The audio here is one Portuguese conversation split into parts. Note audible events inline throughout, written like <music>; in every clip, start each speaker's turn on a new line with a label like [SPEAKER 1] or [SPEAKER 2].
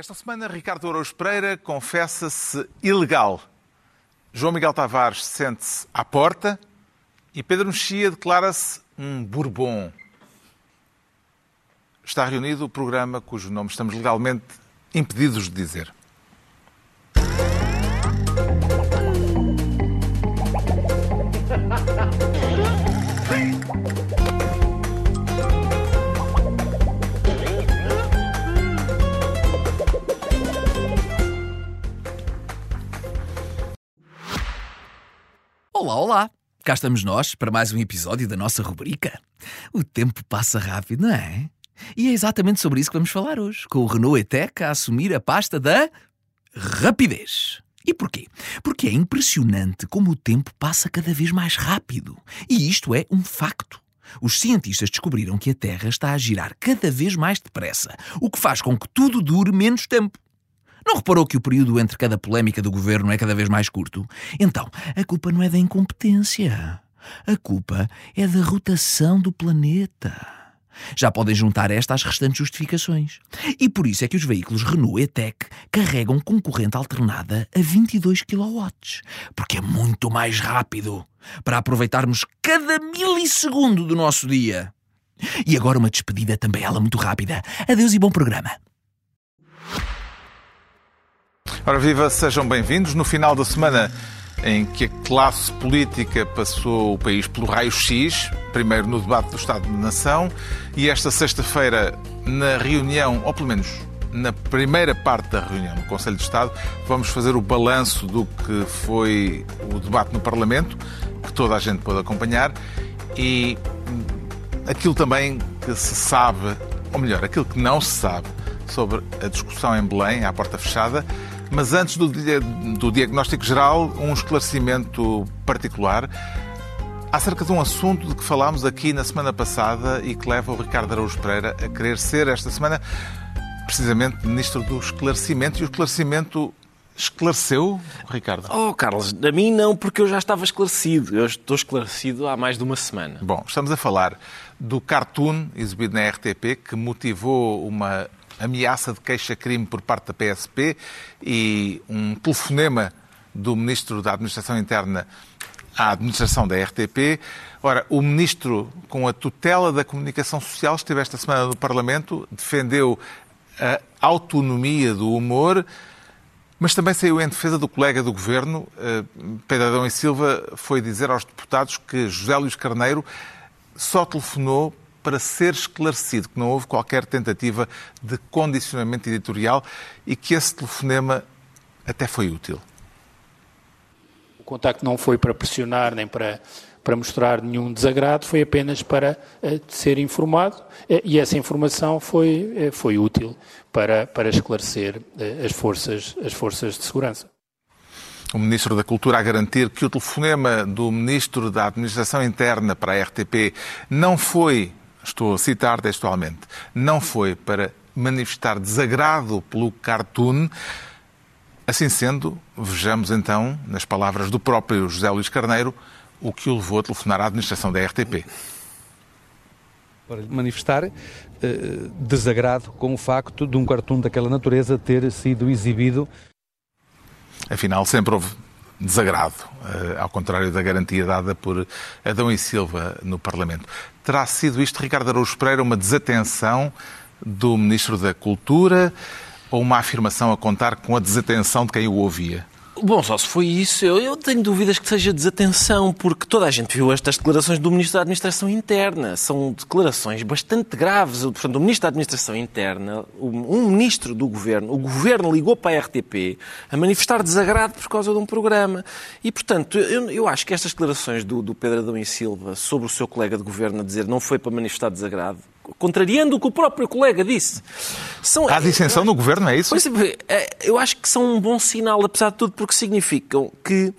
[SPEAKER 1] Esta semana, Ricardo Araújo Pereira confessa-se ilegal. João Miguel Tavares sente-se à porta e Pedro Mexia declara-se um bourbon. Está reunido o programa cujo nome estamos legalmente impedidos de dizer.
[SPEAKER 2] Olá, olá! Cá estamos nós para mais um episódio da nossa rubrica. O tempo passa rápido, não é? E é exatamente sobre isso que vamos falar hoje, com o Renault E-Tech a assumir a pasta da rapidez. E porquê? Porque é impressionante como o tempo passa cada vez mais rápido. E isto é um facto. Os cientistas descobriram que a Terra está a girar cada vez mais depressa, o que faz com que tudo dure menos tempo. Não reparou que o período entre cada polémica do governo é cada vez mais curto? Então, a culpa não é da incompetência. A culpa é da rotação do planeta. Já podem juntar esta às restantes justificações. E por isso é que os veículos Renault E-Tech carregam com corrente alternada a 22 kW. Porque é muito mais rápido para aproveitarmos cada milissegundo do nosso dia. E agora uma despedida também ela muito rápida. Adeus e bom programa.
[SPEAKER 1] Ora viva, sejam bem-vindos. No final da semana em que a classe política passou o país pelo raio-x, primeiro no debate do Estado de Nação e esta sexta-feira na reunião, ou pelo menos na primeira parte da reunião no Conselho de Estado, vamos fazer o balanço do que foi o debate no Parlamento, que toda a gente pôde acompanhar, e aquilo também que se sabe, ou melhor, aquilo que não se sabe sobre a discussão em Belém, à porta fechada, mas antes do, do diagnóstico geral, um esclarecimento particular acerca de um assunto de que falámos aqui na semana passada e que leva o Ricardo Araújo Pereira a querer ser esta semana precisamente ministro do esclarecimento e o esclarecimento esclareceu, Ricardo?
[SPEAKER 3] Oh, Carlos, a mim não, porque eu já estava esclarecido. Eu estou esclarecido há mais de uma semana.
[SPEAKER 1] Bom, estamos a falar do cartoon exibido na RTP que motivou uma ameaça de queixa-crime por parte da PSP e um telefonema do Ministro da Administração Interna à administração da RTP. Ora, o Ministro, com a tutela da comunicação social, esteve esta semana no Parlamento, defendeu a autonomia do humor, mas também saiu em defesa do colega do Governo, eh, Pedro Adão e Silva, foi dizer aos deputados que José Luís Carneiro só telefonou para ser esclarecido que não houve qualquer tentativa de condicionamento editorial e que esse telefonema até foi útil.
[SPEAKER 4] O contacto não foi para pressionar nem para, para mostrar nenhum desagrado, foi apenas para uh, ser informado uh, e essa informação foi, uh, foi útil para, para esclarecer as, forças, as forças de segurança
[SPEAKER 1] o Ministro da Cultura a garantir que o telefonema do Ministro da Administração Interna para a RTP não foi estou a citar textualmente, não foi para manifestar desagrado pelo cartoon. Assim sendo, vejamos então, nas palavras do próprio José Luís Carneiro, o que o levou a telefonar à administração da RTP.
[SPEAKER 5] Para manifestar eh, desagrado com o facto de um cartoon daquela natureza ter sido exibido.
[SPEAKER 1] Afinal, sempre houve desagrado, eh, ao contrário da garantia dada por Adão e Silva no Parlamento. Terá sido isto, Ricardo Araújo Pereira, uma desatenção do Ministro da Cultura ou uma afirmação a contar com a desatenção de quem o ouvia?
[SPEAKER 3] Bom, só se foi isso, eu, eu, tenho dúvidas que seja desatenção, porque toda a gente viu estas declarações do Ministro da Administração Interna. São declarações bastante graves. Portanto, o Ministro da Administração Interna, um Ministro do Governo, o Governo ligou para a RTP a manifestar desagrado por causa de um programa. E, portanto, eu, eu acho que estas declarações do, do Pedro Adão e Silva sobre o seu colega de Governo a dizer não foi para manifestar desagrado, contrariando o que o próprio colega disse.
[SPEAKER 1] São, Há dissensão no governo, é isso?
[SPEAKER 3] Pois, é, eu acho que são um bom sinal, apesar de tudo, porque significam que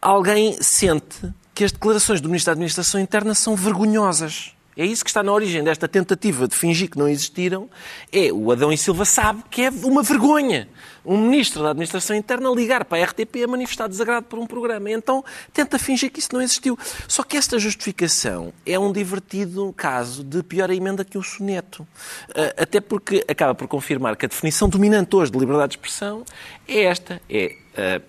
[SPEAKER 3] alguém sente que as declarações do Ministro da Administração Interna são vergonhosas. É isso que está na origem desta tentativa de fingir que não existiram. É o Adão e Silva sabe que é uma vergonha um ministro da Administração Interna ligar para a RTP a manifestar desagrado por um programa. Então tenta fingir que isso não existiu. Só que esta justificação é um divertido caso de pior emenda que o soneto. Ah, até porque acaba por confirmar que a definição dominante hoje de liberdade de expressão é esta. É ah,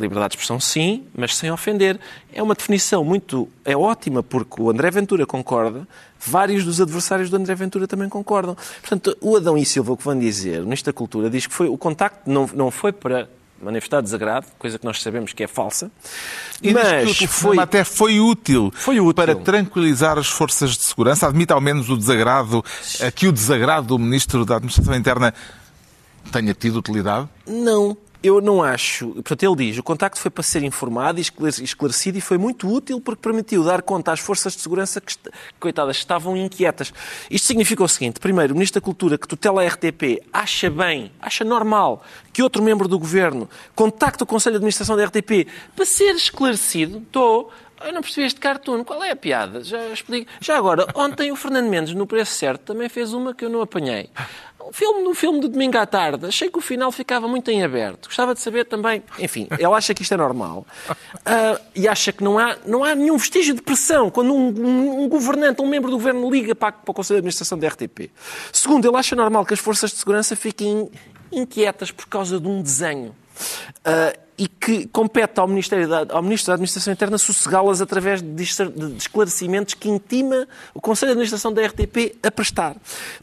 [SPEAKER 3] liberdade de expressão sim, mas sem ofender. É uma definição muito... é ótima porque o André Ventura concorda, vários dos adversários do André Ventura também concordam. Portanto, o Adão e Silva, o que vão dizer, o Ministro da Cultura, diz que foi, o contacto não, não foi para manifestar desagrado, coisa que nós sabemos que é falsa.
[SPEAKER 1] E mas que foi até foi útil,
[SPEAKER 3] foi útil
[SPEAKER 1] para tranquilizar as forças de segurança. Admite ao menos o desagrado, que o desagrado do Ministro da Administração Interna tenha tido utilidade?
[SPEAKER 3] Não, eu não acho. Portanto, ele diz: o contacto foi para ser informado e esclarecido e foi muito útil porque permitiu dar conta às forças de segurança que, coitadas, estavam inquietas. Isto significa o seguinte: primeiro, o Ministro da Cultura que tutela a RTP acha bem, acha normal que outro membro do governo contacte o Conselho de Administração da RTP para ser esclarecido. Estou. Eu não percebi este cartoon. Qual é a piada? Já explico. Já agora, ontem o Fernando Mendes, no preço certo, também fez uma que eu não apanhei. O filme, no filme de domingo à tarde, achei que o final ficava muito em aberto. Gostava de saber também. Enfim, ele acha que isto é normal. Uh, e acha que não há, não há nenhum vestígio de pressão quando um, um, um governante, um membro do governo, liga para, para o Conselho de Administração da RTP. Segundo, ele acha normal que as forças de segurança fiquem inquietas por causa de um desenho. Uh, e que compete ao, Ministério da, ao Ministro da Administração Interna sossegá-las através de, esclarecimentos que intima o Conselho de Administração da RTP a prestar.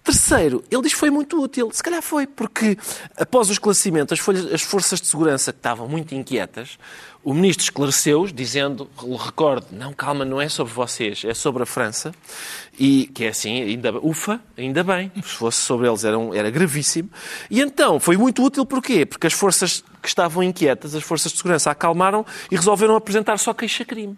[SPEAKER 3] Terceiro, ele diz que foi muito útil. Se calhar foi, porque após o esclarecimento, as, folhas, as forças de segurança que estavam muito inquietas, o Ministro esclareceu-os, dizendo, recordo, não, calma, não é sobre vocês, é sobre a França, e que é assim, ainda, ufa, ainda bem, se fosse sobre eles era, um, era gravíssimo. E então, foi muito útil porquê? Porque as forças que estavam inquietas, as forças de segurança acalmaram e resolveram apresentar só queixa-crime.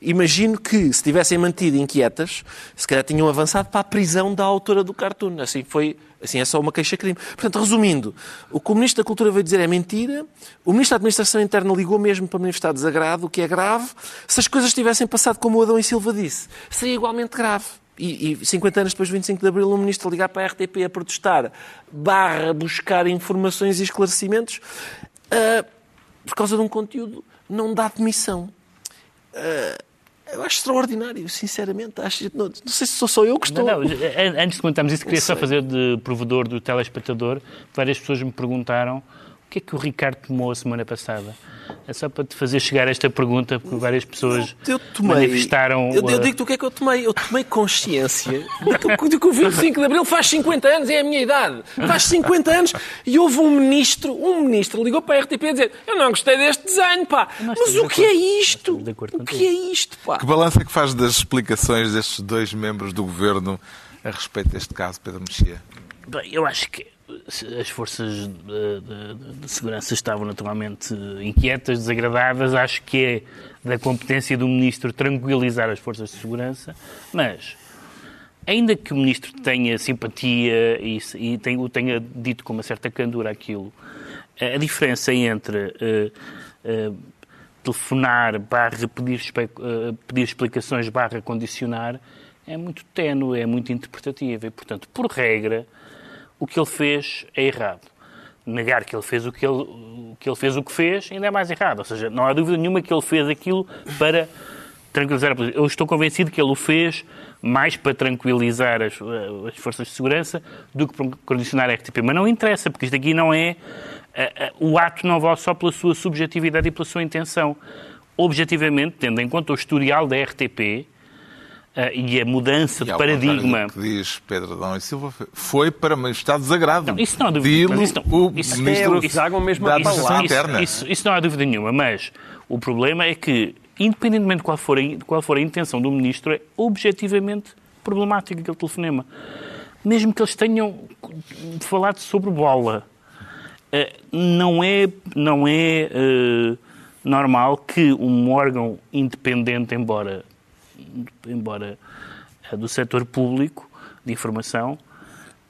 [SPEAKER 3] Imagino que, se tivessem mantido inquietas, se calhar tinham avançado para a prisão da autora do cartoon. Assim foi, assim é só uma queixa-crime. Portanto, resumindo, o que o Ministro da Cultura veio dizer é mentira, o Ministro da Administração Interna ligou mesmo para manifestar desagrado, o que é grave. Se as coisas tivessem passado como o Adão e Silva disse, seria igualmente grave. E, e 50 anos depois do 25 de Abril, um ministro ligar para a RTP a protestar, barra buscar informações e esclarecimentos, uh, por causa de um conteúdo não dá admissão. Uh, eu acho extraordinário, sinceramente. Acho, não, não, sei se sou só eu que estou. Não, não,
[SPEAKER 6] antes de comentarmos isso, queria só fazer de provedor do telespectador. Várias pessoas me perguntaram que é que o Ricardo tomou a semana passada. É só para te fazer chegar esta pergunta, porque várias pessoas eu tomei, manifestaram...
[SPEAKER 3] Eu, eu digo-te o que é que eu tomei. Eu tomei consciência de que o 25 de Abril faz 50 anos, é a minha idade. Faz 50 anos e houve um ministro, um ministro ligou para a RTP a dizer eu não gostei deste desenho, pá. Mas o que é isto? O que é isto, pá?
[SPEAKER 1] Que balanço é que faz das explicações destes dois membros do governo a respeito deste caso, Pedro Mexia?
[SPEAKER 6] Bem, eu acho que as forças de, de, de, segurança estavam naturalmente inquietas, desagradadas. Acho que é da competência do Ministro tranquilizar as forças de segurança, mas ainda que o Ministro tenha simpatia e, e o tenha dito com uma certa candura aquilo, a diferença entre uh, uh, telefonar barra pedir, uh, pedir explicações barra condicionar é muito ténue, é muito interpretativa e, portanto, por regra, o que ele fez é errado. Negar que ele fez o que ele, que ele fez o que fez ainda é mais errado. Ou seja, não há dúvida nenhuma que ele fez aquilo para tranquilizar a polícia. Eu estou convencido que ele o fez mais para tranquilizar as, as forças de segurança do que para condicionar a RTP. Mas não interessa, porque isto aqui não é. o ato não vale só pela sua subjetividade e pela sua intenção. Objetivamente, tendo em conta o historial da RTP, Uh, e a mudança e de paradigma.
[SPEAKER 1] que diz Pedro Adão e Silva foi para manifestar desagrado.
[SPEAKER 6] Não, isso não há dúvida.
[SPEAKER 1] Isso não, o isso ministro é,
[SPEAKER 6] isso, mesmo da Administração Interna. Isso, isso, não há dúvida nenhuma, mas o problema é que, independentemente de qual for a, qual for a intenção do ministro, é objetivamente problemático aquele telefonema. Mesmo que eles tenham falado sobre bola, uh, não é, não é uh, normal que um órgão independente, embora embora eh, do setor público de informação,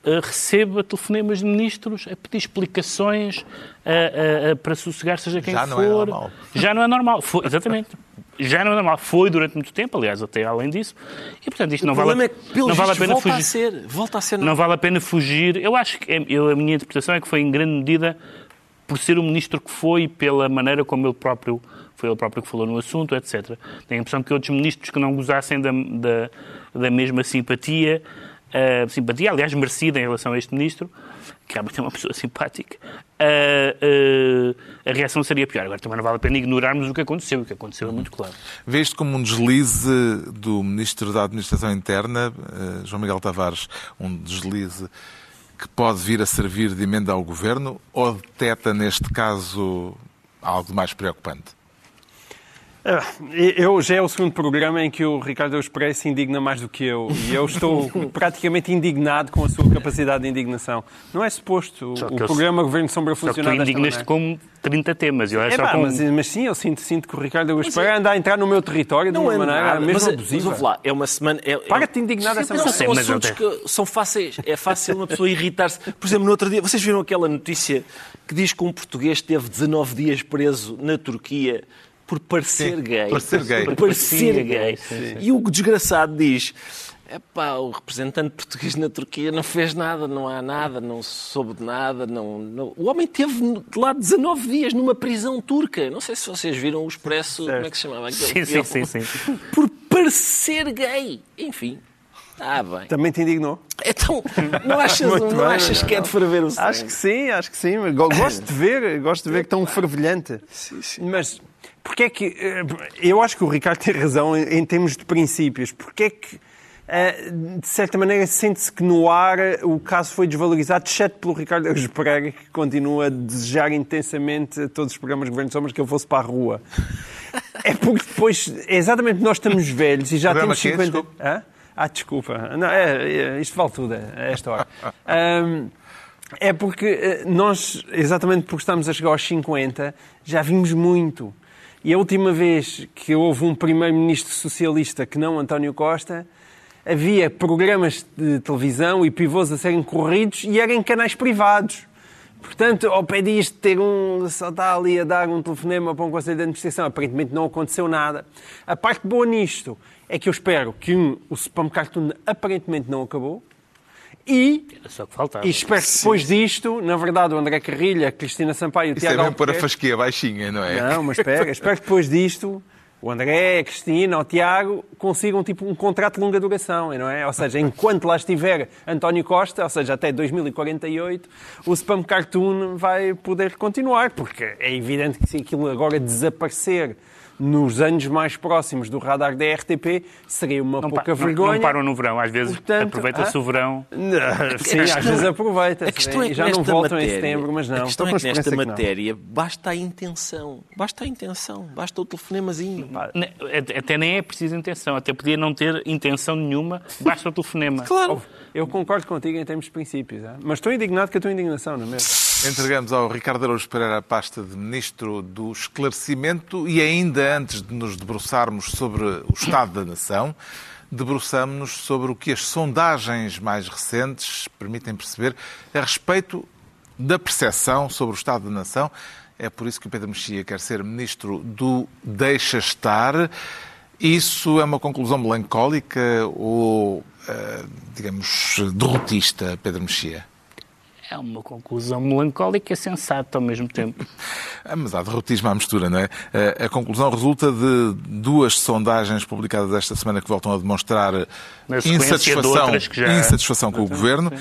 [SPEAKER 6] eh, receba telefonemas de ministros a pedir explicações a, a, a, para sossegar seja quem
[SPEAKER 1] Já
[SPEAKER 6] for.
[SPEAKER 1] Não é normal.
[SPEAKER 6] Já não é normal. Foi, exatamente. já não é normal. Foi durante muito tempo, aliás, até além disso. E, portanto, isto
[SPEAKER 3] O
[SPEAKER 6] não vale,
[SPEAKER 3] é que,
[SPEAKER 6] não vale a pena
[SPEAKER 3] volta
[SPEAKER 6] fugir.
[SPEAKER 3] a ser. Volta a ser.
[SPEAKER 6] Não vale a pena fugir. Eu acho que é- eu, a minha interpretação é que foi em grande medida por ser o ministro que foi, pela maneira como ele próprio foi ele próprio que falou no assunto, etc. Tenho a impressão que outros ministros que não gozassem da, da, da mesma simpatia, ah, simpatia, aliás, merecida em relação a este ministro, que é uma <laughs> pessoa simpática, ah, ah, a reação seria pior. Agora também não vale a pena ignorarmos o que aconteceu. O que aconteceu é muito claro.
[SPEAKER 1] Vê isto como um deslize do Ministro da Administração Interna, João Miguel Tavares, um deslize que pode vir a servir de emenda ao Governo ou deteta, neste caso, algo mais preocupante?
[SPEAKER 7] Ah, Eu já é o segundo programa em que o Ricardo Express se indigna mais do que eu. E eu estou <laughs> praticamente indignado com a sua capacidade de indignação. Não é suposto.
[SPEAKER 6] Só
[SPEAKER 7] O
[SPEAKER 6] que eu-
[SPEAKER 7] programa Governo de Sombra
[SPEAKER 6] Só que tu
[SPEAKER 7] funcionar desta
[SPEAKER 6] indignas-te
[SPEAKER 7] maneira.
[SPEAKER 6] com 30 temas. Eu é
[SPEAKER 7] É
[SPEAKER 6] só
[SPEAKER 7] pá,
[SPEAKER 6] com...
[SPEAKER 7] mas, mas sim, eu sinto, sinto que o Ricardo Express anda a entrar no meu território de uma
[SPEAKER 3] é
[SPEAKER 7] maneira
[SPEAKER 3] nada,
[SPEAKER 7] mesmo
[SPEAKER 3] mas, mas
[SPEAKER 7] abusiva.
[SPEAKER 3] ouve lá, é uma semana... É,
[SPEAKER 7] Para-te de indignar dessa
[SPEAKER 3] Não,
[SPEAKER 7] maneira.
[SPEAKER 3] são
[SPEAKER 6] mas
[SPEAKER 3] assuntos que são fáceis. É fácil uma pessoa irritar-se. Por exemplo, no outro dia, vocês viram aquela notícia que diz que um português teve 19 dias preso na Turquia por parecer
[SPEAKER 1] Sim,
[SPEAKER 3] gay.
[SPEAKER 1] parecer gay.
[SPEAKER 3] Por parecer
[SPEAKER 6] Sim,
[SPEAKER 3] gay.
[SPEAKER 6] sim,
[SPEAKER 3] E o desgraçado diz... Epá, o representante português na Turquia não fez nada, não há nada, não soube de nada. Não, não- O homem teve lá 19 dias numa prisão turca. Não sei se vocês viram o Expresso, como é que se chamava aquele
[SPEAKER 6] Sim, sim, sim, sim.
[SPEAKER 3] Por parecer gay. Enfim, está bem.
[SPEAKER 7] Também te indignou?
[SPEAKER 3] Então, não achas,
[SPEAKER 7] Muito
[SPEAKER 3] não
[SPEAKER 7] bem,
[SPEAKER 3] achas que é de ferver o sangue?
[SPEAKER 7] Acho que sim, acho que sim. Gosto de ver, gosto de ver que tão fervilhante. Mas porque é que. eh, Eu acho que o Ricardo tem razão em, em termos de princípios. Porque é que, eh, de certa maneira, sente-se que no ar o caso foi desvalorizado, exceto pelo Ricardo Araújo Pereira, que continua a desejar intensamente a todos os programas de Governo de Sombras que eu fosse para a rua. É porque depois, é exatamente nós estamos velhos e já
[SPEAKER 1] Programa
[SPEAKER 7] temos
[SPEAKER 1] quê?
[SPEAKER 7] 50. Ah, desculpa. Não, é, é, isto vale tudo a esta hora. <laughs> Ahm, é porque eh, nós, exatamente porque estamos a chegar aos 50, já vimos muito. E a última vez que houve um primeiro-ministro socialista que não António Costa, havia programas de televisão e pivôs a serem corridos e eram canais privados. Portanto, ao pé disto, ter um, só está ali a dar um telefonema para um Conselho de Administração, aparentemente não aconteceu nada. A parte boa nisto é que eu espero que um, o spam cartoon aparentemente não acabou e,
[SPEAKER 6] Era só que faltava.
[SPEAKER 7] e espero que depois disto, na verdade, o André Carrilha, a Cristina Sampaio, o
[SPEAKER 1] Isso é
[SPEAKER 7] Tiago
[SPEAKER 1] mesmo pôr a fasquia baixinha, não é?
[SPEAKER 7] não, mas espera, espero que depois disto o André, a Cristina, o Tiago consigam tipo um contrato de longa duração, não é? Ou seja, enquanto lá estiver António Costa, ou seja, até 2048, o Spam Cartoon vai poder continuar, porque é evidente que se aquilo agora desaparecer nos anos mais próximos do radar da RTP, seria uma
[SPEAKER 6] Não,
[SPEAKER 7] pouca
[SPEAKER 6] não-
[SPEAKER 7] vergonha.
[SPEAKER 6] não param no verão, às vezes aproveita-se
[SPEAKER 7] hã?
[SPEAKER 6] o verão.
[SPEAKER 7] Não, <laughs> Sim, às vezes aproveita.
[SPEAKER 3] A questão é que
[SPEAKER 7] já não
[SPEAKER 3] nesta
[SPEAKER 7] voltam
[SPEAKER 3] matéria,
[SPEAKER 7] em setembro, mas não.
[SPEAKER 3] A questão é que nesta
[SPEAKER 7] não.
[SPEAKER 3] matéria basta a intenção. Basta a intenção. Basta o telefonemazinho.
[SPEAKER 6] Ne- Até até nem é preciso intenção, até podia não ter intenção nenhuma, basta o telefonema.
[SPEAKER 3] Claro.
[SPEAKER 7] Eu concordo contigo em termos de princípios, é? mas estou indignado com a tua indignação, não é mesmo?
[SPEAKER 1] Entregamos ao Ricardo Araújo Pereira a pasta de Ministro do Esclarecimento e ainda antes de nos debruçarmos sobre o Estado da Nação, debruçamos-nos sobre o que as sondagens mais recentes permitem perceber a respeito da percepção sobre o Estado da Nação. É por isso que o Pedro Mexia quer ser Ministro do Deixa Estar. Isso é uma conclusão melancólica ou, eh, digamos, derrotista, Pedro Mexia?
[SPEAKER 6] É uma conclusão melancólica e sensata ao mesmo tempo.
[SPEAKER 1] Ah, <laughs> Mas há derrotismo à mistura, não é? A conclusão resulta de duas sondagens publicadas esta semana que voltam a demonstrar
[SPEAKER 6] de
[SPEAKER 1] insatisfação,
[SPEAKER 6] que já-
[SPEAKER 1] insatisfação com o governo,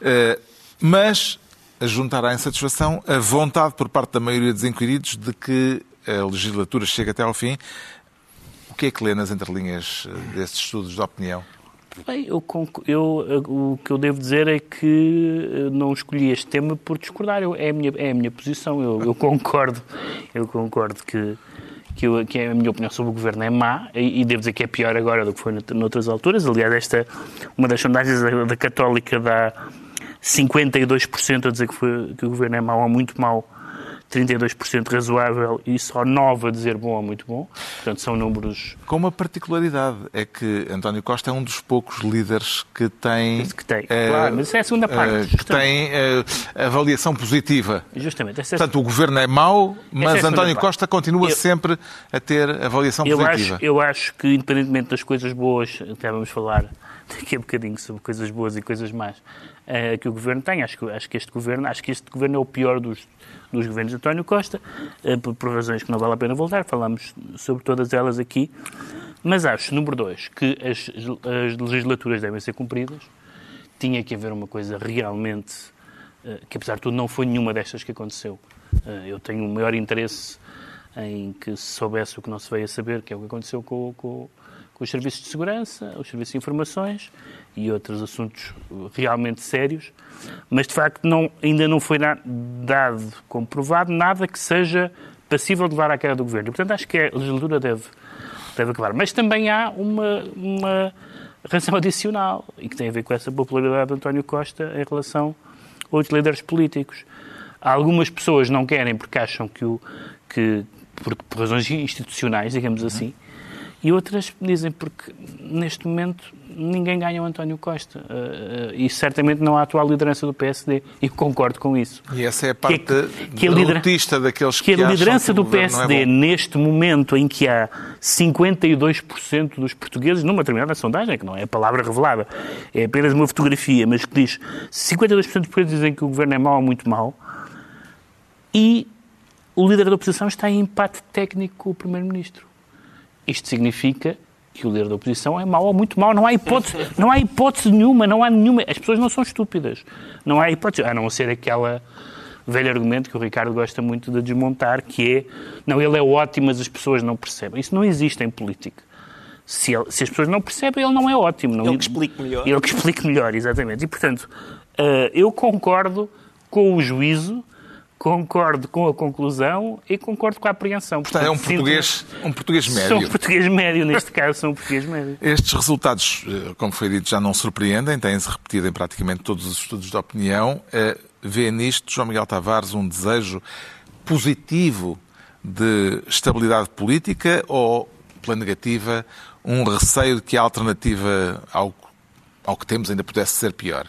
[SPEAKER 1] eh, mas a juntar à insatisfação a vontade por parte da maioria dos inquiridos de que a legislatura chegue até ao fim. O que é que lê nas entrelinhas eh, desses estudos de opinião?
[SPEAKER 6] Bem, eu, eu, o que eu devo dizer é que eh, não escolhi este tema por discordar. Eu- é, a minha, é a minha posição. Eu, <laughs> concordo. Eu concordo que, que, que a minha opinião sobre o governo é má e, e devo dizer que é pior agora do que foi nout- noutras alturas. Aliás, esta, uma das sondagens da, da Católica dá 52% a dizer que, foi, que o governo é mau ou muito mau. 32% razoável e só 9% a dizer bom ou muito bom. Portanto, são números
[SPEAKER 1] Com uma particularidade, é que António Costa é um dos poucos líderes que tem...
[SPEAKER 6] que tem.
[SPEAKER 1] eh,
[SPEAKER 6] claro, mas isso é a segunda parte.
[SPEAKER 1] eh, que tem eh, avaliação positiva.
[SPEAKER 6] Justamente. Essa é-
[SPEAKER 1] Portanto, o governo é mau, mas
[SPEAKER 6] Essa é a segunda
[SPEAKER 1] António
[SPEAKER 6] parte.
[SPEAKER 1] Costa continua
[SPEAKER 6] Eu-
[SPEAKER 1] sempre a ter avaliação
[SPEAKER 6] eu
[SPEAKER 1] positiva.
[SPEAKER 6] acho, eu acho que, independentemente das coisas boas, até vamos falar daqui a bocadinho sobre coisas boas e coisas más eh, que o governo tem, acho que, acho que este governo acho que este governo é o pior dos, dos governos de António Costa, eh, por, por razões que não vale a pena voltar, falamos sobre todas elas aqui. Mas acho, número dois, que as, as legislaturas devem ser cumpridas. Tinha que haver uma coisa realmente, eh, que apesar de tudo não foi nenhuma destas que aconteceu. Eu tenho o maior interesse em que se soubesse o que não se veio a saber, que é o que aconteceu com, com, com os serviços de segurança, os serviços de informações e outros assuntos realmente sérios, mas de facto não, ainda não foi dado comprovado nada que seja passível de levar à queda do governo. E, portanto, acho que a legislatura deve, deve acabar. Mas também há uma, uma razão <laughs> adicional e que tem a ver com essa popularidade de António Costa em relação a outros líderes políticos. Algumas pessoas não querem porque acham que, o, que por, por razões institucionais, digamos assim, e outras dizem porque neste momento ninguém ganha o António Costa Uh, uh, e certamente não há atual liderança do PSD e concordo com isso.
[SPEAKER 1] E essa é a
[SPEAKER 6] Que-
[SPEAKER 1] parte
[SPEAKER 6] que a lidera-
[SPEAKER 1] derrotista daqueles que,
[SPEAKER 6] Que a liderança
[SPEAKER 1] que
[SPEAKER 6] do
[SPEAKER 1] é
[SPEAKER 6] PSD,
[SPEAKER 1] bom.
[SPEAKER 6] neste momento em que há 52% dos portugueses, numa determinada sondagem, que não é a palavra revelada, é apenas uma fotografia, mas que diz 52% dos portugueses dizem que o governo é mau ou muito mau, e o líder da oposição está em empate técnico com o primeiro-ministro. Isto significa que o líder da oposição é mau ou muito mau. Não há hipótese, não há hipótese nenhuma, não há nenhuma. As pessoas não são estúpidas. Não há hipótese, a não ser aquela velho argumento que o Ricardo gosta muito de desmontar, que é, não, ele é ótimo, mas as pessoas não percebem. Isso não existe em política. Se, ele- se as pessoas não percebem, ele não é ótimo. Não,
[SPEAKER 3] Ele que explique melhor.
[SPEAKER 6] Ele que explique melhor, exatamente. E, portanto, eh, eu concordo com o juízo, concordo com a conclusão e concordo com a apreensão.
[SPEAKER 1] Portanto, é um português, um português
[SPEAKER 6] Sou
[SPEAKER 1] médio.
[SPEAKER 6] um português médio, neste caso, sou um português médio. <laughs>
[SPEAKER 1] Estes resultados, eh, como foi dito, já não surpreendem, têm-se repetido em praticamente todos os estudos de opinião. Eh, Vê nisto, João Miguel Tavares, um desejo positivo de estabilidade política ou, pela negativa, um receio de que a alternativa ao, ao que temos ainda pudesse ser pior?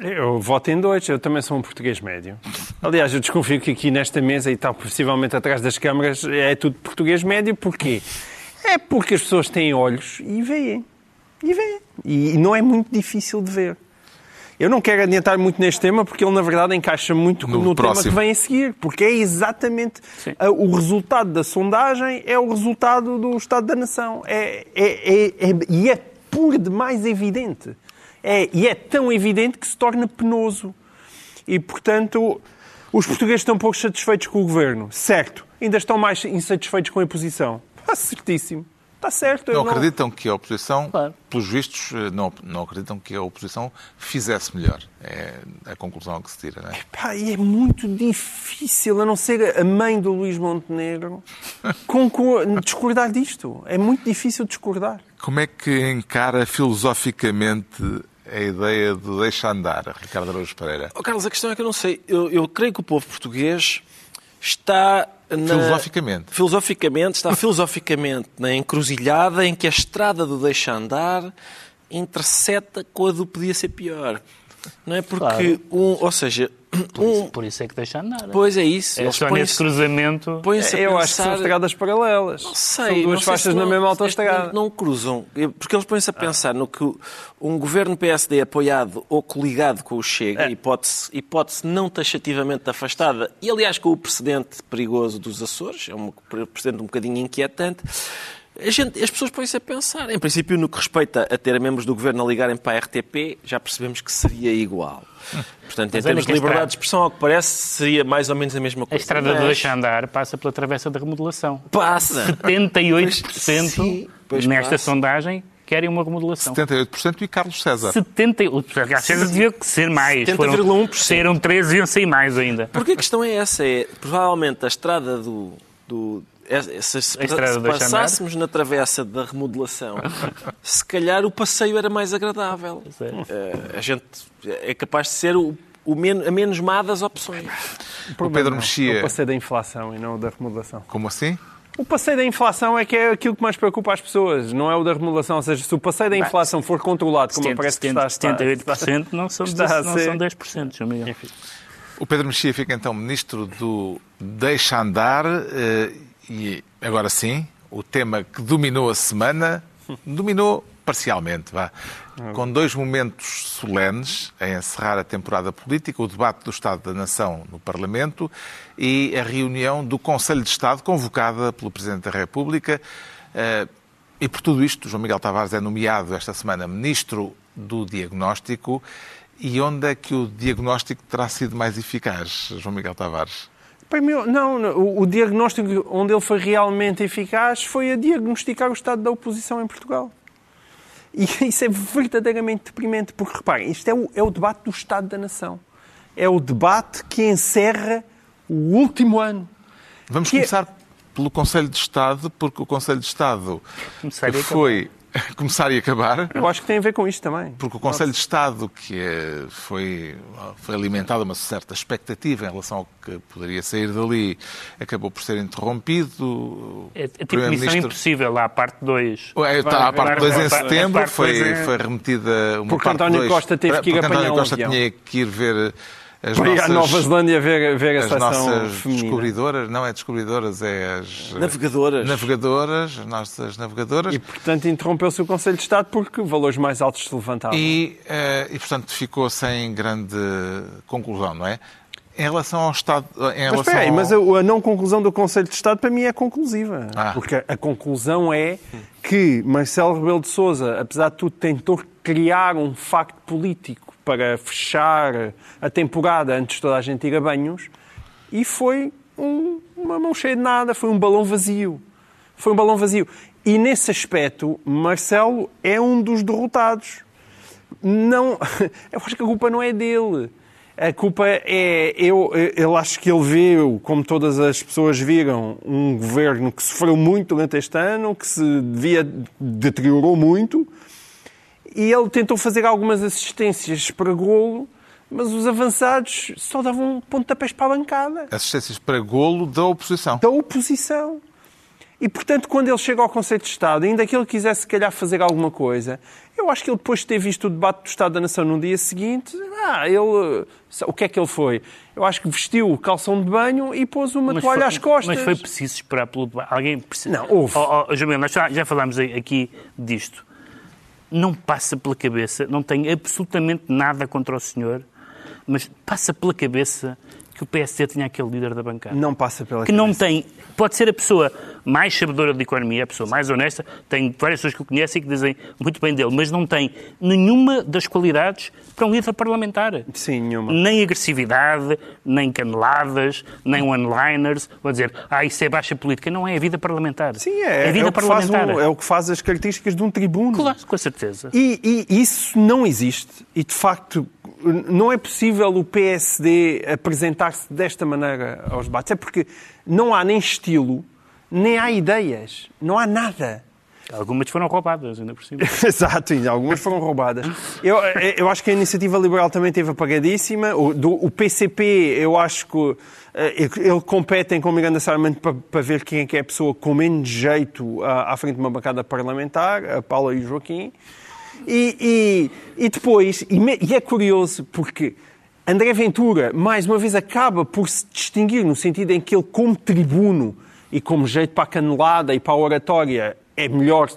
[SPEAKER 7] Eu voto em dois, eu também sou um português médio. Aliás, eu desconfio que aqui nesta mesa e tal, possivelmente atrás das câmaras, é tudo português médio. Porquê? É porque as pessoas têm olhos e veem. E veem. E não é muito difícil de ver. Eu não quero adiantar muito neste tema porque ele, na verdade, encaixa muito
[SPEAKER 1] No
[SPEAKER 7] no, tema que vem a seguir. Porque é exatamente ah, o resultado da sondagem é o resultado do Estado da Nação. É, é, é- é- e é por demais evidente. É, e é tão evidente que se torna penoso. E, portanto, os portugueses estão pouco satisfeitos com o governo. Certo. Ainda estão mais insatisfeitos com a posição. Está certíssimo. Está certo. eu
[SPEAKER 1] Não acreditam que a oposição,
[SPEAKER 6] Claro.
[SPEAKER 1] pelos vistos, eh, não, não acreditam que a oposição fizesse melhor. É a conclusão que se tira, não é?
[SPEAKER 7] Pá, e é muito difícil, a não ser a mãe do Luís Montenegro, <laughs> com, com- discordar disto. É muito difícil discordar.
[SPEAKER 1] Como é que encara filosoficamente a ideia de deixa andar, Ricardo Araújo Pereira?
[SPEAKER 3] Oh, Carlos, a questão é que eu não sei. Eu, eu creio que o povo português está na...
[SPEAKER 1] Filosoficamente.
[SPEAKER 3] Filosoficamente, está <laughs> filosoficamente na encruzilhada em que a estrada do deixa andar intercepta com a do podia ser pior. Não é porque um, ou seja,
[SPEAKER 6] Por,
[SPEAKER 3] um,
[SPEAKER 6] isso, por isso é que deixa andar.
[SPEAKER 3] pois é isso.
[SPEAKER 6] é
[SPEAKER 3] Eles
[SPEAKER 6] só nesse cruzamento.
[SPEAKER 3] a
[SPEAKER 7] Eu acho que são
[SPEAKER 3] pensar-
[SPEAKER 7] estradas paralelas.
[SPEAKER 3] Não sei,
[SPEAKER 7] são duas
[SPEAKER 3] não sei
[SPEAKER 7] faixas
[SPEAKER 3] se
[SPEAKER 7] na
[SPEAKER 3] não-
[SPEAKER 7] mesma
[SPEAKER 3] neste
[SPEAKER 7] autoestrada.
[SPEAKER 3] momento Não cruzam, porque eles põem-se a pensar no que um governo PSD apoiado ou coligado com o Chega, hipótese, hipótese não taxativamente afastada, e aliás com o precedente perigoso dos Açores, é um precedente um bocadinho inquietante, gente, as pessoas põem-se a pensar. Em princípio, no que respeita a ter membros do governo a ligarem para a RTP, já percebemos que seria igual. Portanto, em
[SPEAKER 6] Mas olha
[SPEAKER 3] termos
[SPEAKER 6] que
[SPEAKER 3] de
[SPEAKER 6] a
[SPEAKER 3] liberdade
[SPEAKER 6] estrada-
[SPEAKER 3] de expressão, ao que parece, seria mais ou menos a mesma
[SPEAKER 6] A
[SPEAKER 3] coisa.
[SPEAKER 6] estrada do
[SPEAKER 3] Mas
[SPEAKER 6] deixa andar passa pela travessa da remodelação.
[SPEAKER 3] Passa! <laughs>
[SPEAKER 6] 78%
[SPEAKER 3] Sim, pois
[SPEAKER 6] nesta
[SPEAKER 3] passa.
[SPEAKER 6] sondagem querem uma remodelação.
[SPEAKER 1] 78% e Carlos César.
[SPEAKER 6] 70, o Ricardo César devia ser mais.
[SPEAKER 3] 70,1%.
[SPEAKER 6] Serão 13 e iam sair mais ainda.
[SPEAKER 3] Porque a questão é essa, é provavelmente a estrada do. do é- é- se, se- se passássemos na travessa da remodelação, se calhar o passeio era mais agradável.
[SPEAKER 6] é.
[SPEAKER 3] Eh, a gente é capaz de ser o, o men- a menos má das opções.
[SPEAKER 1] O
[SPEAKER 7] problema
[SPEAKER 1] Pedro. Mexia.
[SPEAKER 7] É o passeio da inflação e não o da remodelação.
[SPEAKER 1] Como assim?
[SPEAKER 7] O passeio da inflação é que é aquilo que mais preocupa as pessoas, não é o da remodelação. Ou seja, se o passeio da inflação for controlado, como
[SPEAKER 6] 70,
[SPEAKER 7] parece que está, está,
[SPEAKER 6] 78% não são,
[SPEAKER 7] está a
[SPEAKER 6] 10, não são 10%, João Miguel.
[SPEAKER 1] O Pedro Mexia fica então ministro do Deixa Andar eh, e agora sim, o tema que dominou a semana, dominou parcialmente, vá, com dois momentos solenes a encerrar a temporada política, o debate do Estado da Nação no Parlamento e a reunião do Conselho de Estado convocada pelo Presidente da República. Eh, E por tudo isto, João Miguel Tavares é nomeado esta semana ministro do Diagnóstico. E onde é que o diagnóstico terá sido mais eficaz, João Miguel Tavares?
[SPEAKER 7] Mim, não, não, o, o diagnóstico onde ele foi realmente eficaz foi a diagnosticar o estado da oposição em Portugal. E <laughs> isso é verdadeiramente deprimente, porque reparem, isto é o, é o debate do Estado da Nação. É o debate que encerra o último ano.
[SPEAKER 1] Vamos
[SPEAKER 7] Que é-
[SPEAKER 1] começar pelo Conselho de Estado, porque o Conselho de Estado foi <laughs> começar e acabar.
[SPEAKER 7] Eu acho que tem a ver com isto também.
[SPEAKER 1] Porque o Conselho de Estado, que eh, foi, foi alimentada uma certa expectativa em relação ao que poderia sair dali, acabou por ser interrompido.
[SPEAKER 6] É, é tipo missão impossível, lá a parte 2.
[SPEAKER 1] Ué, Está a parte
[SPEAKER 6] vai-
[SPEAKER 1] 2 em setembro, foi,
[SPEAKER 6] é-
[SPEAKER 1] foi remetida uma
[SPEAKER 7] Porque
[SPEAKER 1] parte
[SPEAKER 7] António
[SPEAKER 1] dois
[SPEAKER 7] Costa teve que ir apanhar
[SPEAKER 1] António
[SPEAKER 7] um
[SPEAKER 1] Costa
[SPEAKER 7] avião.
[SPEAKER 1] tinha que ir ver as
[SPEAKER 7] Foi
[SPEAKER 1] nossas...
[SPEAKER 7] à Nova Zelândia ver, ver a
[SPEAKER 1] as nossas
[SPEAKER 7] feminina.
[SPEAKER 1] descobridoras, não é descobridoras, é as
[SPEAKER 3] Navegadoras.
[SPEAKER 1] navegadoras, as nossas navegadoras.
[SPEAKER 7] E, portanto, interrompeu-se o Conselho de Estado porque valores mais altos se levantavam.
[SPEAKER 1] E, eh, e, portanto, ficou sem grande conclusão, não é? Em relação ao Estado. Em
[SPEAKER 7] Mas
[SPEAKER 1] relação
[SPEAKER 7] espera aí,
[SPEAKER 1] ao-
[SPEAKER 7] mas a, a não conclusão do Conselho de Estado para mim é conclusiva.
[SPEAKER 1] Ah.
[SPEAKER 7] Porque a, a conclusão é que Marcelo Rebelo de Sousa, apesar de tudo, tentou criar um facto político para fechar a temporada antes de toda a gente ir a banhos e foi um- uma mão cheia de nada, foi um balão vazio. Foi um balão vazio. E nesse aspecto, Marcelo é um dos derrotados não, <laughs> eu acho que a culpa não é dele. A culpa é, eu, eu acho que ele viu, como todas as pessoas viram, um governo que sofreu muito durante este ano, que se devia, deteriorou muito, e ele tentou fazer algumas assistências para golo, mas os avançados só davam pontapés para a bancada
[SPEAKER 1] Assistências para golo da oposição.
[SPEAKER 7] da oposição. E, portanto, quando ele chega ao Conselho de Estado, ainda que ele quisesse, se calhar, fazer alguma coisa, eu acho que ele, depois de ter visto o debate do Estado da Nação no dia seguinte, ah, ele... O que é que ele foi? Eu acho que vestiu o calção de banho e pôs uma toalha
[SPEAKER 6] foi,
[SPEAKER 7] às costas.
[SPEAKER 6] Mas foi preciso esperar pelo debate. Alguém precisa...
[SPEAKER 7] Não, houve.
[SPEAKER 6] Oh, oh, João Miguel, nós já, já falámos aqui disto. Não passa pela cabeça, não tenho absolutamente nada contra o senhor, mas passa pela cabeça que o PSD tinha aquele líder da bancada.
[SPEAKER 7] Não passa pela
[SPEAKER 6] que não
[SPEAKER 7] cabeça.
[SPEAKER 6] tem. Pode ser a pessoa mais sabedora de economia, a pessoa mais honesta. Tem várias pessoas que o conhecem e que dizem muito bem dele, mas não tem nenhuma das qualidades para um líder parlamentar.
[SPEAKER 7] Sim, nenhuma.
[SPEAKER 6] Nem agressividade, nem caneladas, nem one-liners. Vou dizer, ah, isso é baixa política. Não é a vida parlamentar.
[SPEAKER 7] Sim, é,
[SPEAKER 6] a vida
[SPEAKER 7] é, o que
[SPEAKER 6] parlamentar.
[SPEAKER 7] um- é o que faz as características de um tribuno.
[SPEAKER 6] Claro, com certeza.
[SPEAKER 7] E, e isso não existe. E, de facto, não é possível o PSD apresentar-se desta maneira aos debates. É porque não há nem estilo, nem há ideias. Não há nada.
[SPEAKER 6] Algumas foram roubadas, ainda por cima. <laughs>
[SPEAKER 7] Exato, e algumas foram roubadas. Eu, eu acho que a iniciativa liberal também teve apagadíssima. O, do, o PCP, eu acho que eh, ele competem com Miranda Sarmento para, para ver quem é que é a pessoa com menos jeito à, à frente de uma bancada parlamentar, a Paula e o Joaquim. E, e, e depois, e, me- e é curioso porque André Ventura, mais uma vez, acaba por se distinguir no sentido em que ele, como tribuno e como jeito para a canelada e para a oratória, é melhor,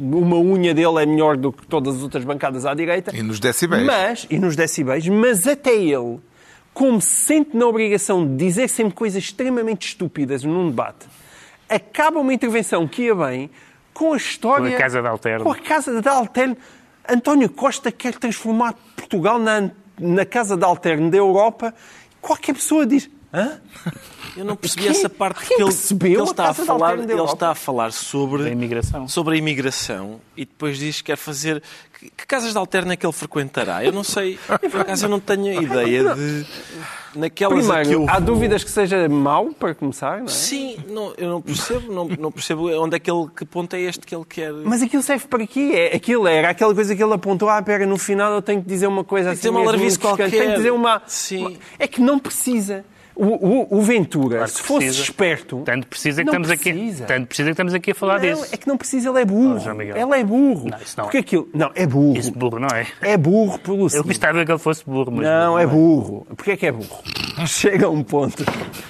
[SPEAKER 7] uma unha dele é melhor do que todas as outras bancadas à direita.
[SPEAKER 1] E nos decibéis.
[SPEAKER 7] Mas, e nos decibéis, mas até ele, como se sente na obrigação de dizer sempre coisas extremamente estúpidas num debate, acaba uma intervenção que ia bem com a história...
[SPEAKER 6] Com a Casa de Alterno.
[SPEAKER 7] Com a Casa de Alterno. António Costa quer transformar Portugal na, na Casa de Alterno da Europa. Qualquer pessoa diz... Hã?
[SPEAKER 3] Eu não percebi essa parte
[SPEAKER 7] quem
[SPEAKER 3] que ele, ele
[SPEAKER 7] a
[SPEAKER 3] está a falar. Ele está a falar sobre
[SPEAKER 6] Da imigração.
[SPEAKER 3] sobre a imigração e depois diz que quer fazer. Que, que casas de alterna é que ele frequentará? Eu não sei, por acaso eu não tenho ideia de. Naquelas a que
[SPEAKER 7] Primeiro,
[SPEAKER 3] eu
[SPEAKER 7] há
[SPEAKER 3] vou-
[SPEAKER 7] dúvidas que seja mau, para começar, não é?
[SPEAKER 3] Sim, não, eu não percebo, não, não percebo onde é que ele, que ponto é este que ele quer.
[SPEAKER 7] Mas aquilo serve para quê? É, aquilo era aquela coisa que ele apontou. Ah, pera, no final eu tenho que dizer uma coisa
[SPEAKER 3] Tem que
[SPEAKER 7] assim.
[SPEAKER 3] dizer uma
[SPEAKER 7] mesmo
[SPEAKER 3] qualquer.
[SPEAKER 7] Tenho que dizer uma...
[SPEAKER 3] Sim.
[SPEAKER 7] uma- É que não precisa. O, o- o Ventura,
[SPEAKER 6] Claro que
[SPEAKER 7] se fosse
[SPEAKER 6] precisa.
[SPEAKER 7] esperto.
[SPEAKER 6] Tanto precisa que
[SPEAKER 7] Não
[SPEAKER 6] estamos aqui.
[SPEAKER 7] precisa.
[SPEAKER 6] Tanto precisa que estamos aqui a falar
[SPEAKER 7] não,
[SPEAKER 6] disso.
[SPEAKER 7] é que não precisa, ele é burro.
[SPEAKER 6] Oh,
[SPEAKER 7] ele é burro.
[SPEAKER 6] Não, isso não
[SPEAKER 7] Porque
[SPEAKER 6] é.
[SPEAKER 7] aquilo. Não, é burro.
[SPEAKER 6] Isso burro, não é?
[SPEAKER 7] É burro pelo
[SPEAKER 6] Eu gostava que ele fosse burro, mas.
[SPEAKER 7] Não,
[SPEAKER 6] burro
[SPEAKER 7] é burro. Porquê é que é burro? <laughs> Chega a um ponto.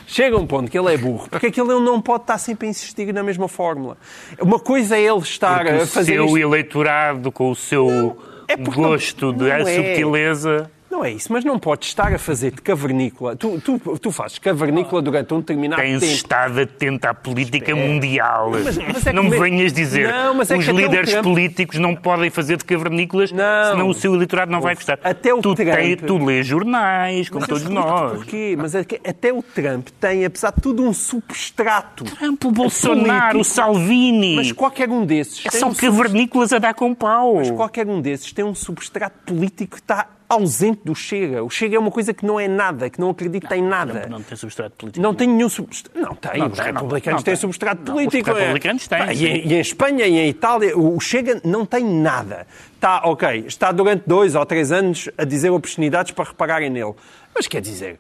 [SPEAKER 7] Chega a um ponto que ele é burro. Porque aquilo ele não pode estar sempre a insistir na mesma fórmula. Uma coisa é ele estar
[SPEAKER 6] Porque
[SPEAKER 7] a
[SPEAKER 6] o
[SPEAKER 7] fazer.
[SPEAKER 6] seu
[SPEAKER 7] isto-
[SPEAKER 6] eleitorado, com o seu
[SPEAKER 7] é porque não-
[SPEAKER 6] gosto de
[SPEAKER 7] não é.
[SPEAKER 6] subtileza.
[SPEAKER 7] Não é isso, mas não podes estar a fazer de cavernícola. Tu, tu, tu fazes cavernícola durante um determinado
[SPEAKER 6] Tens
[SPEAKER 7] tempo.
[SPEAKER 6] estado atento à política mundial.
[SPEAKER 7] Mas- mas é
[SPEAKER 6] não me venhas dizer
[SPEAKER 7] Não, mas é
[SPEAKER 6] os
[SPEAKER 7] que o
[SPEAKER 6] líderes
[SPEAKER 7] Trump-
[SPEAKER 6] políticos não podem fazer de cavernícolas,
[SPEAKER 7] Não.
[SPEAKER 6] senão o seu eleitorado não vai gostar.
[SPEAKER 7] Até o
[SPEAKER 6] tu,
[SPEAKER 7] Trump-
[SPEAKER 6] tem- tu lês jornais, como
[SPEAKER 7] Mas
[SPEAKER 6] todos nós.
[SPEAKER 7] Porquê? Mas é até o Trump tem, apesar de tudo, um substrato.
[SPEAKER 6] Trump, o Bolsonaro, o Salvini.
[SPEAKER 7] Mas qualquer um desses. tem
[SPEAKER 6] São
[SPEAKER 7] um
[SPEAKER 6] cavernícolas a dar com pau.
[SPEAKER 7] Mas qualquer um desses tem um substrato político que está ausente do Chega. O Chega é uma coisa que não é nada, que não acredita em nada.
[SPEAKER 6] Não, não tem substrato político.
[SPEAKER 7] Não tem nenhum substrato. Não tem.
[SPEAKER 6] Não
[SPEAKER 7] os
[SPEAKER 6] tem, não,
[SPEAKER 7] republicanos
[SPEAKER 6] não
[SPEAKER 7] têm substrato
[SPEAKER 6] Não, os
[SPEAKER 7] político. é.
[SPEAKER 6] republicanos têm,
[SPEAKER 7] Pá,
[SPEAKER 6] sim.
[SPEAKER 7] E, em- e em Espanha e em Itália, o Chega não tem nada. Está, ok, está durante dois ou três anos a dizer obscenidades para repararem nele. Mas quer dizer,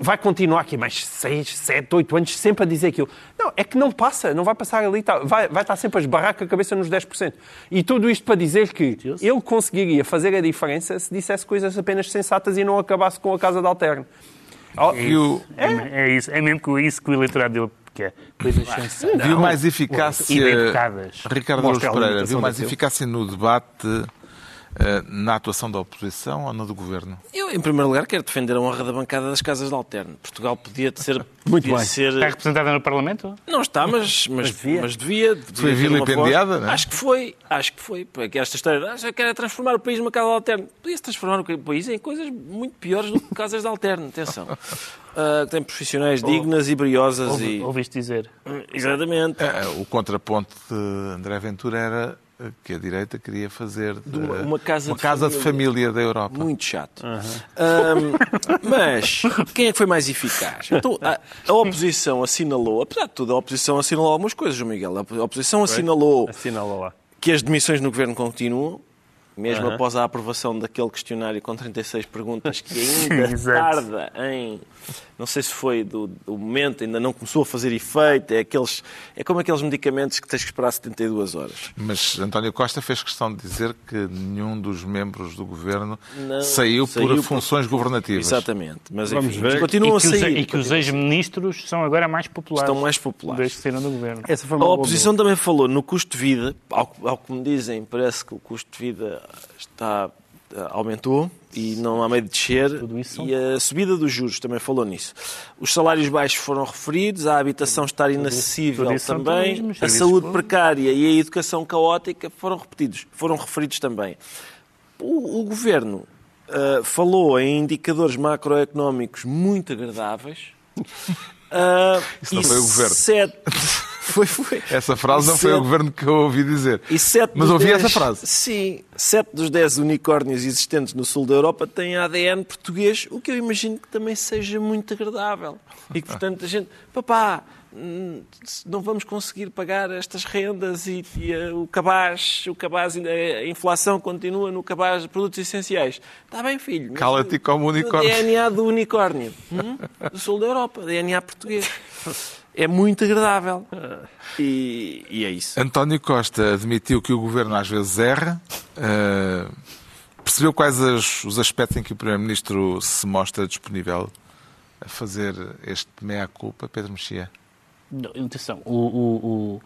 [SPEAKER 7] vai continuar aqui mais seis, sete, oito anos sempre a dizer aquilo. Não, é que não passa, não vai passar ali, tá- vai, vai estar sempre a esbarrar com a cabeça nos 10%. E tudo isto para dizer que ele conseguiria fazer a diferença se dissesse coisas apenas sensatas e não acabasse com a casa de alterno. Oh,
[SPEAKER 1] E o,
[SPEAKER 6] É, é isso, é mesmo que isso que o eleitorado dele quer. Coisas sensatas.
[SPEAKER 1] viu mais eficácia.
[SPEAKER 6] E.
[SPEAKER 1] Ricardo
[SPEAKER 7] Mostra
[SPEAKER 1] Pereira, viu mais eficácia no debate na atuação da oposição ou na do governo?
[SPEAKER 3] Eu, em primeiro lugar, quero defender a honra da bancada das casas de alterno. Portugal podia ser. <laughs>
[SPEAKER 7] Muito
[SPEAKER 3] podia
[SPEAKER 7] bem.
[SPEAKER 3] Ser...
[SPEAKER 6] Está representada no Parlamento?
[SPEAKER 3] Não está, mas, mas,
[SPEAKER 7] devia.
[SPEAKER 3] mas devia. devia
[SPEAKER 1] Foi vilipendiada, não é?
[SPEAKER 3] Acho que foi, acho que foi. Porque esta história, ah, eu quero é transformar o país numa casa de alterno. Podia-se transformar o país em coisas muito piores do que casas de alterno, atenção. <laughs> Ah, tem profissionais dignas e briosas
[SPEAKER 6] Ouvi-
[SPEAKER 3] e.
[SPEAKER 6] Ouviste dizer?
[SPEAKER 3] Exatamente.
[SPEAKER 1] Eh, O contraponto de André Ventura era eh, que a direita queria fazer de,
[SPEAKER 3] uma- uma casa de
[SPEAKER 1] casa de
[SPEAKER 3] família.
[SPEAKER 1] família da Europa.
[SPEAKER 3] Muito chato. Ahm, mas quem é que foi mais eficaz? Então, a, a oposição assinalou, apesar de tudo, a oposição assinalou algumas coisas, João Miguel. A oposição assinalou
[SPEAKER 7] Assinala lá.
[SPEAKER 3] que as demissões no governo continuam, mesmo após a aprovação daquele questionário com 36 perguntas que <laughs> ainda tarda em. Não sei se foi do, do momento, ainda não começou a fazer efeito. É, aqueles, é como aqueles medicamentos que tens que esperar 72 horas.
[SPEAKER 1] Mas António Costa fez questão de dizer que nenhum dos membros do governo
[SPEAKER 3] Não,
[SPEAKER 1] saiu,
[SPEAKER 3] saiu
[SPEAKER 1] por
[SPEAKER 3] por-
[SPEAKER 1] funções governativas.
[SPEAKER 3] Exatamente. Mas
[SPEAKER 7] Vamos
[SPEAKER 3] enfim,
[SPEAKER 7] ver.
[SPEAKER 6] E
[SPEAKER 3] continuam a
[SPEAKER 6] os,
[SPEAKER 3] sair.
[SPEAKER 6] e que os ex-ministros são agora mais populares.
[SPEAKER 3] Estão mais populares.
[SPEAKER 6] Desde que saíram do governo.
[SPEAKER 7] Essa foi
[SPEAKER 3] A
[SPEAKER 7] uma boa
[SPEAKER 3] oposição também falou no custo de vida. Ao, ao que me dizem, parece que o custo de vida está, aumentou e não há meio de descer.
[SPEAKER 6] Tudo isso
[SPEAKER 3] E a subida dos juros também falou nisso. Os salários baixos foram referidos, a habitação estar inacessível
[SPEAKER 6] tudo isso são
[SPEAKER 3] também,
[SPEAKER 6] turismos,
[SPEAKER 3] a saúde
[SPEAKER 6] públicos.
[SPEAKER 3] precária e a educação caótica foram repetidos, foram referidos também. O, o governo ah, falou em indicadores macroeconómicos muito agradáveis. Ah, <laughs>
[SPEAKER 1] Isso não foi o governo.
[SPEAKER 3] sete- Foi, foi.
[SPEAKER 1] Essa frase não foi o
[SPEAKER 3] Sete-
[SPEAKER 1] governo que eu ouvi dizer.
[SPEAKER 3] Sete
[SPEAKER 1] Mas ouvi
[SPEAKER 3] dez-
[SPEAKER 1] essa frase.
[SPEAKER 3] Sim, sete dos dez unicórnios existentes no sul da Europa têm ADN português, o que eu imagino que também seja muito agradável. E que, portanto, a gente, papá, hum, não vamos conseguir pagar estas rendas e, e, eh, o cabaz, o cabaz, ainda- a inflação continua no cabaz de produtos essenciais. Está bem, filho.
[SPEAKER 1] Cala-te como unicórnio.
[SPEAKER 3] DNA do unicórnio, hum? do sul da Europa, DNA português. <laughs> É muito agradável. E, e é isso.
[SPEAKER 1] António Costa admitiu que o governo às vezes erra. eh, percebeu quais as- os aspectos em que o Primeiro-Ministro se mostra disponível a fazer este meia-culpa, Pedro Mexia?
[SPEAKER 6] Não, Atenção, o, o, o-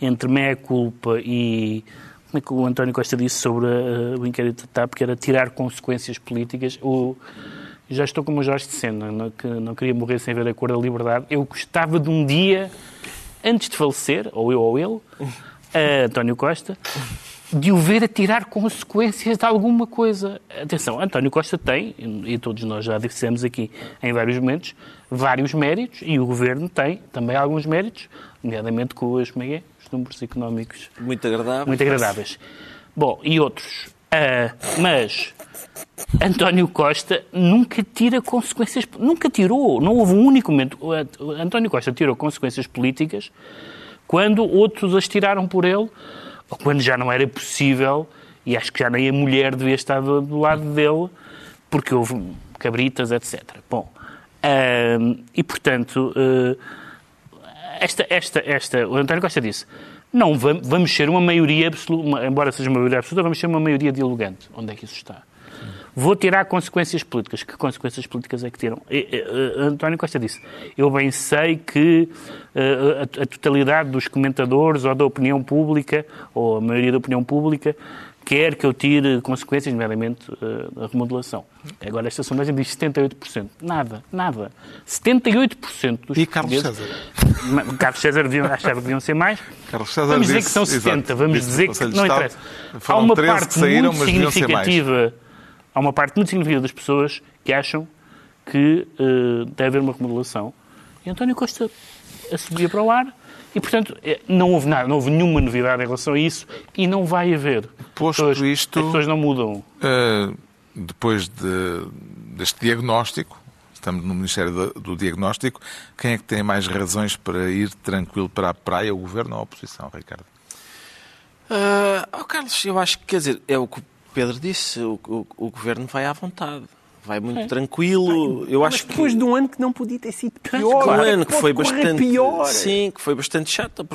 [SPEAKER 6] entre meia-culpa e. Como é que o António Costa disse sobre eh, o inquérito da TAP, que era tirar consequências políticas? O, já estou como o Jorge de Sena, não- que não queria morrer sem ver a cor da liberdade. Eu gostava de um dia, antes de falecer, ou eu ou ele, <laughs> António Costa, de o ver a tirar consequências de alguma coisa. Atenção, António Costa tem, e todos nós já dissemos aqui em vários momentos, vários méritos, e o Governo tem também alguns méritos, nomeadamente com os, como é é? os números económicos
[SPEAKER 3] Muito agradável.
[SPEAKER 6] muito agradáveis. Bom, e outros. Ah, mas António Costa nunca tira consequências, nunca tirou, não houve um único momento. António Costa tirou consequências políticas quando outros as tiraram por ele, ou quando já não era possível, e acho que já nem a mulher devia estar do, do lado dele, porque houve cabritas, etc. Bom, Ahm, e, portanto, eh, esta, esta, esta, o António Costa disse, não vam- vamos ser uma maioria absoluta, embora seja uma maioria absoluta, vamos ser uma maioria dialogante. Onde é que isso está? Vou tirar consequências políticas. Que consequências políticas é que tiram? E, e, António Costa disse: Eu bem sei que eh, a, a totalidade dos comentadores ou da opinião pública, ou a maioria da opinião pública, quer que eu tire consequências, nomeadamente eh, a remodelação. Agora, esta sondagem diz 78%. Nada, nada. 78% dos
[SPEAKER 1] E Carlos César?
[SPEAKER 6] Carlos César deviam, achava que deviam ser mais.
[SPEAKER 1] Carlos César
[SPEAKER 6] vamos dizer
[SPEAKER 1] disse-
[SPEAKER 6] que são 70,
[SPEAKER 1] exato,
[SPEAKER 6] vamos dizer que não interessa. Há uma
[SPEAKER 1] 13
[SPEAKER 6] parte muito significativa, há uma parte muito significativa das pessoas que acham que eh, deve haver uma remodelação. E António Costa a subia para o ar e, portanto, eh, não houve nada, não houve nenhuma novidade em relação a isso e não vai haver.
[SPEAKER 1] Posto
[SPEAKER 6] As pessoas-
[SPEAKER 1] isto-
[SPEAKER 6] As pessoas não mudam.
[SPEAKER 1] Uh, depois de- deste diagnóstico, estamos no Ministério do, do Diagnóstico, quem é que tem mais razões para ir tranquilo para a praia, o Governo ou a oposição, Ricardo?
[SPEAKER 3] Ah, oh, Carlos, eu acho que, quer dizer, é o que o Pedro disse, o, o- o governo vai à vontade. Vai muito tranquilo. Eu
[SPEAKER 7] Mas
[SPEAKER 3] acho que.
[SPEAKER 7] depois de um ano que não podia ter sido pior.
[SPEAKER 3] um
[SPEAKER 7] Claro
[SPEAKER 3] ano que foi bastante
[SPEAKER 7] pior.
[SPEAKER 3] sim que foi bastante chato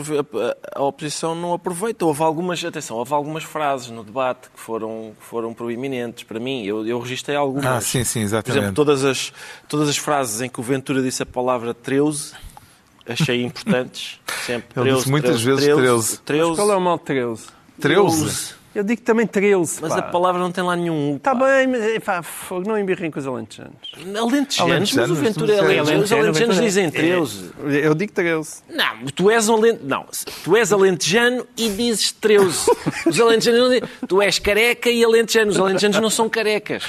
[SPEAKER 3] a, a oposição não aproveita houve algumas atenção houve algumas frases no debate que foram que foram proeminentes para mim eu, eu registrei algumas
[SPEAKER 1] Ah, sim, sim,
[SPEAKER 3] por
[SPEAKER 1] exatamente.
[SPEAKER 3] exemplo todas as todas as frases em que o Ventura disse a palavra treuze achei importantes sempre <laughs>
[SPEAKER 1] Ele disse
[SPEAKER 3] treuze,
[SPEAKER 1] muitas
[SPEAKER 3] treuze,
[SPEAKER 1] vezes
[SPEAKER 3] treuze,
[SPEAKER 7] Mas qual é o mal de 13?
[SPEAKER 1] 13?
[SPEAKER 7] Eu digo também 13.
[SPEAKER 3] mas
[SPEAKER 7] pá.
[SPEAKER 3] a palavra não tem lá nenhum U,
[SPEAKER 7] Está
[SPEAKER 3] pá.
[SPEAKER 7] bem, mas fogo, não embirrem com os alentejanos.
[SPEAKER 3] Alentejanos, mas o Ventura é
[SPEAKER 1] não
[SPEAKER 3] alentejano. Os
[SPEAKER 6] Alentejano,
[SPEAKER 3] alentejanos dizem treuze.
[SPEAKER 7] Eu digo 13.
[SPEAKER 3] Não, tu és um alente... Não, tu és alentejano e dizes treuze. Os alentejanos não dizem... Tu és careca e alentejano. Os alentejanos não são carecas.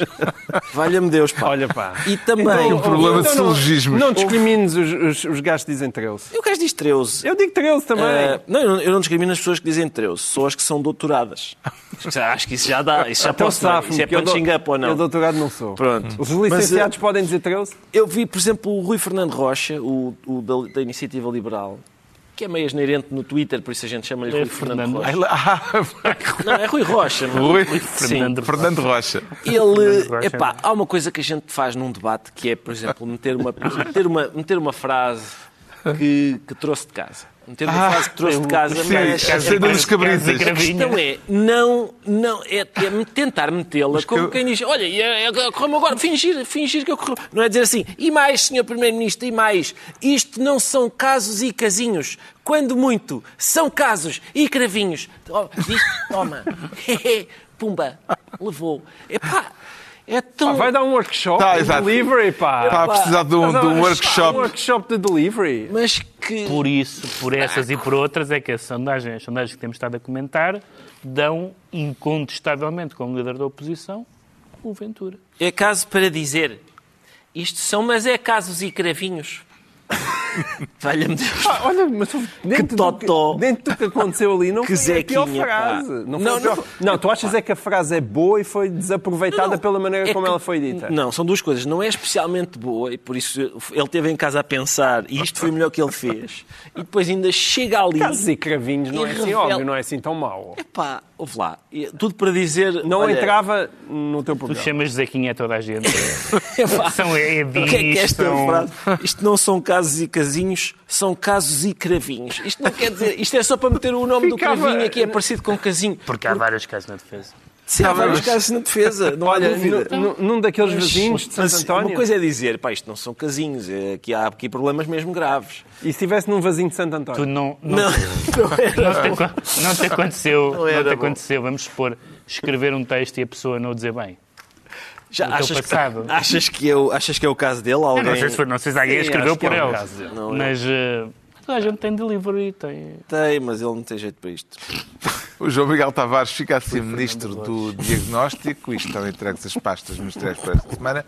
[SPEAKER 3] Valha-me Deus, pá.
[SPEAKER 7] Olha pá.
[SPEAKER 3] E também...
[SPEAKER 1] um problema de
[SPEAKER 7] não-
[SPEAKER 1] silogismos.
[SPEAKER 7] Não discrimines os, os, os gajos que dizem 13.
[SPEAKER 3] E o gajo diz treuze.
[SPEAKER 7] Eu digo 13 também.
[SPEAKER 3] Ah, não, eu não, não discrimino as pessoas que dizem treuze. Só as que são doutoradas. Acho que isso já dá. Isso já
[SPEAKER 7] então
[SPEAKER 3] posso dar. Isso é punching up ou
[SPEAKER 7] Eu
[SPEAKER 3] não?
[SPEAKER 7] doutorado não sou.
[SPEAKER 3] Pronto.
[SPEAKER 7] Os
[SPEAKER 3] Mas,
[SPEAKER 7] licenciados podem dizer 13?
[SPEAKER 3] Eu vi, por exemplo, o Rui Fernando Rocha, o, o da, da Iniciativa Liberal, que é meio asneirente no Twitter, por isso a gente chama-lhe
[SPEAKER 6] É
[SPEAKER 3] Rui Fernando,
[SPEAKER 6] Fernando.
[SPEAKER 3] Rocha.
[SPEAKER 1] Ah, <laughs>
[SPEAKER 3] Não, é Rui Rocha. não é?
[SPEAKER 1] Rui
[SPEAKER 6] Fernando
[SPEAKER 1] Fernando Rocha.
[SPEAKER 3] Ele, epá, há uma coisa que a gente faz num debate que é, por exemplo, meter uma, meter uma, meter uma frase que, que trouxe de casa. Meter uma
[SPEAKER 1] Ah,
[SPEAKER 3] frase que trouxe de casa,
[SPEAKER 1] sim,
[SPEAKER 3] mas
[SPEAKER 1] a cena dos cabritas.
[SPEAKER 3] a questão é, não, não, é, é tentar metê-la como
[SPEAKER 1] eu-
[SPEAKER 3] quem diz, olha, é, é, como agora, fingir, fingir que ocorreu. Não é dizer assim, e mais, senhor Primeiro-Ministro, e mais, isto não são casos e casinhos. Quando muito, são casos e cravinhos. Oh, isto, toma. <laughs> Pumba, levou. Epá, é tão...
[SPEAKER 7] Ah, vai dar um workshop
[SPEAKER 1] Tá,
[SPEAKER 7] de
[SPEAKER 1] exato.
[SPEAKER 7] delivery, pá.
[SPEAKER 1] Está a precisar de um, de um
[SPEAKER 7] Um
[SPEAKER 1] workshop.
[SPEAKER 7] workshop de delivery.
[SPEAKER 3] Mas que...
[SPEAKER 6] Por isso, por essas e por outras, é que a sondagem, as sondagens que temos estado a comentar dão incontestavelmente como líder da oposição o Ventura.
[SPEAKER 3] É caso para dizer. Isto são, mas é casos e cravinhos. <laughs> Valha-me Deus.
[SPEAKER 7] Ah, olha, mas dentro, do que,
[SPEAKER 3] totó.
[SPEAKER 7] dentro do que aconteceu ali não <laughs>
[SPEAKER 3] Que
[SPEAKER 7] foi a pior frase. Não, foi
[SPEAKER 3] Não, não.
[SPEAKER 7] não, tu achas é que a frase é boa e foi desaproveitada
[SPEAKER 3] Não,
[SPEAKER 7] pela maneira
[SPEAKER 3] é
[SPEAKER 7] como
[SPEAKER 3] que-
[SPEAKER 7] ela foi dita?
[SPEAKER 3] Não, são duas coisas. Não é especialmente boa e por isso ele teve em casa a pensar e isto foi o melhor que ele fez. E depois ainda chega ali.
[SPEAKER 7] Casos e cravinhos não
[SPEAKER 3] E
[SPEAKER 7] é assim
[SPEAKER 3] revela-
[SPEAKER 7] óbvio, não é assim tão mau.
[SPEAKER 3] Epá, ouve lá. Tudo para dizer.
[SPEAKER 7] Não
[SPEAKER 3] olha,
[SPEAKER 7] entrava no teu
[SPEAKER 6] Tu
[SPEAKER 7] programa.
[SPEAKER 6] chamas de Zequinha a toda a gente. <laughs> São edis,
[SPEAKER 3] O que é que é esta
[SPEAKER 6] são...
[SPEAKER 3] frase? Isto não são casos e casinhos, são casos e cravinhos. Isto não quer dizer. Isto é só para meter o nome
[SPEAKER 7] Ficava-
[SPEAKER 3] do cravinho aqui, é parecido com casinho.
[SPEAKER 6] Porque há vários casos na defesa.
[SPEAKER 3] Sim, há vários casos na defesa, não há
[SPEAKER 7] Olha,
[SPEAKER 3] dúvida.
[SPEAKER 7] nu- nu- num daqueles vizinhos de Santo António,
[SPEAKER 3] Uma coisa é dizer, pá, isto não são casinhos, é, aqui há aqui problemas mesmo graves.
[SPEAKER 7] e se estivesse num vasinho de Santo António?
[SPEAKER 6] Tu não, não,
[SPEAKER 3] Não, <laughs> não era.
[SPEAKER 6] não, te, acon- não te aconteceu,
[SPEAKER 3] Não
[SPEAKER 6] te aconteceu, vamos supor, escrever um texto e a pessoa não o dizer bem.
[SPEAKER 3] Já achas,
[SPEAKER 6] passado.
[SPEAKER 3] Que, <laughs> achas, que é o, achas que é o caso dele?
[SPEAKER 6] Eu
[SPEAKER 3] Alguém...
[SPEAKER 6] não sei se, foi, não sei se alguém
[SPEAKER 7] Sim,
[SPEAKER 6] escreveu
[SPEAKER 7] que
[SPEAKER 6] por
[SPEAKER 7] é
[SPEAKER 6] ele.
[SPEAKER 3] Não,
[SPEAKER 6] mas eh, toda a gente tem delivery, tem...
[SPEAKER 3] Tem, mas ele não tem jeito para isto. <laughs>
[SPEAKER 1] O João Miguel Tavares fica assim ministro do diagnóstico e estão entregues as pastas ministérios para esta semana.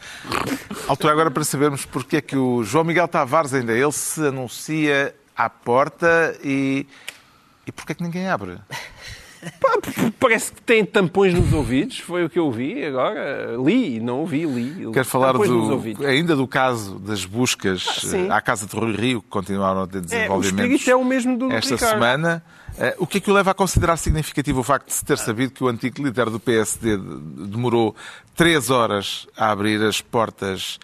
[SPEAKER 1] Altura agora para sabermos porque é que o João Miguel Tavares, ainda ele, se anuncia à porta e, e porque é que ninguém abre?
[SPEAKER 7] Parece que tem tampões nos ouvidos, foi o que eu vi agora. Li, não ouvi, li.
[SPEAKER 1] Quero falar do, ainda do caso das buscas
[SPEAKER 7] sim.
[SPEAKER 1] eh, à Casa de Rui Rio, que continuaram a ter
[SPEAKER 7] É, o
[SPEAKER 1] desenvolvimentos
[SPEAKER 7] espírito é o mesmo do
[SPEAKER 1] esta
[SPEAKER 7] Ricardo.
[SPEAKER 1] semana. Eh, O que é que o leva a considerar significativo o facto de se ter sabido que o antigo líder do PSD de- demorou três horas a abrir as portas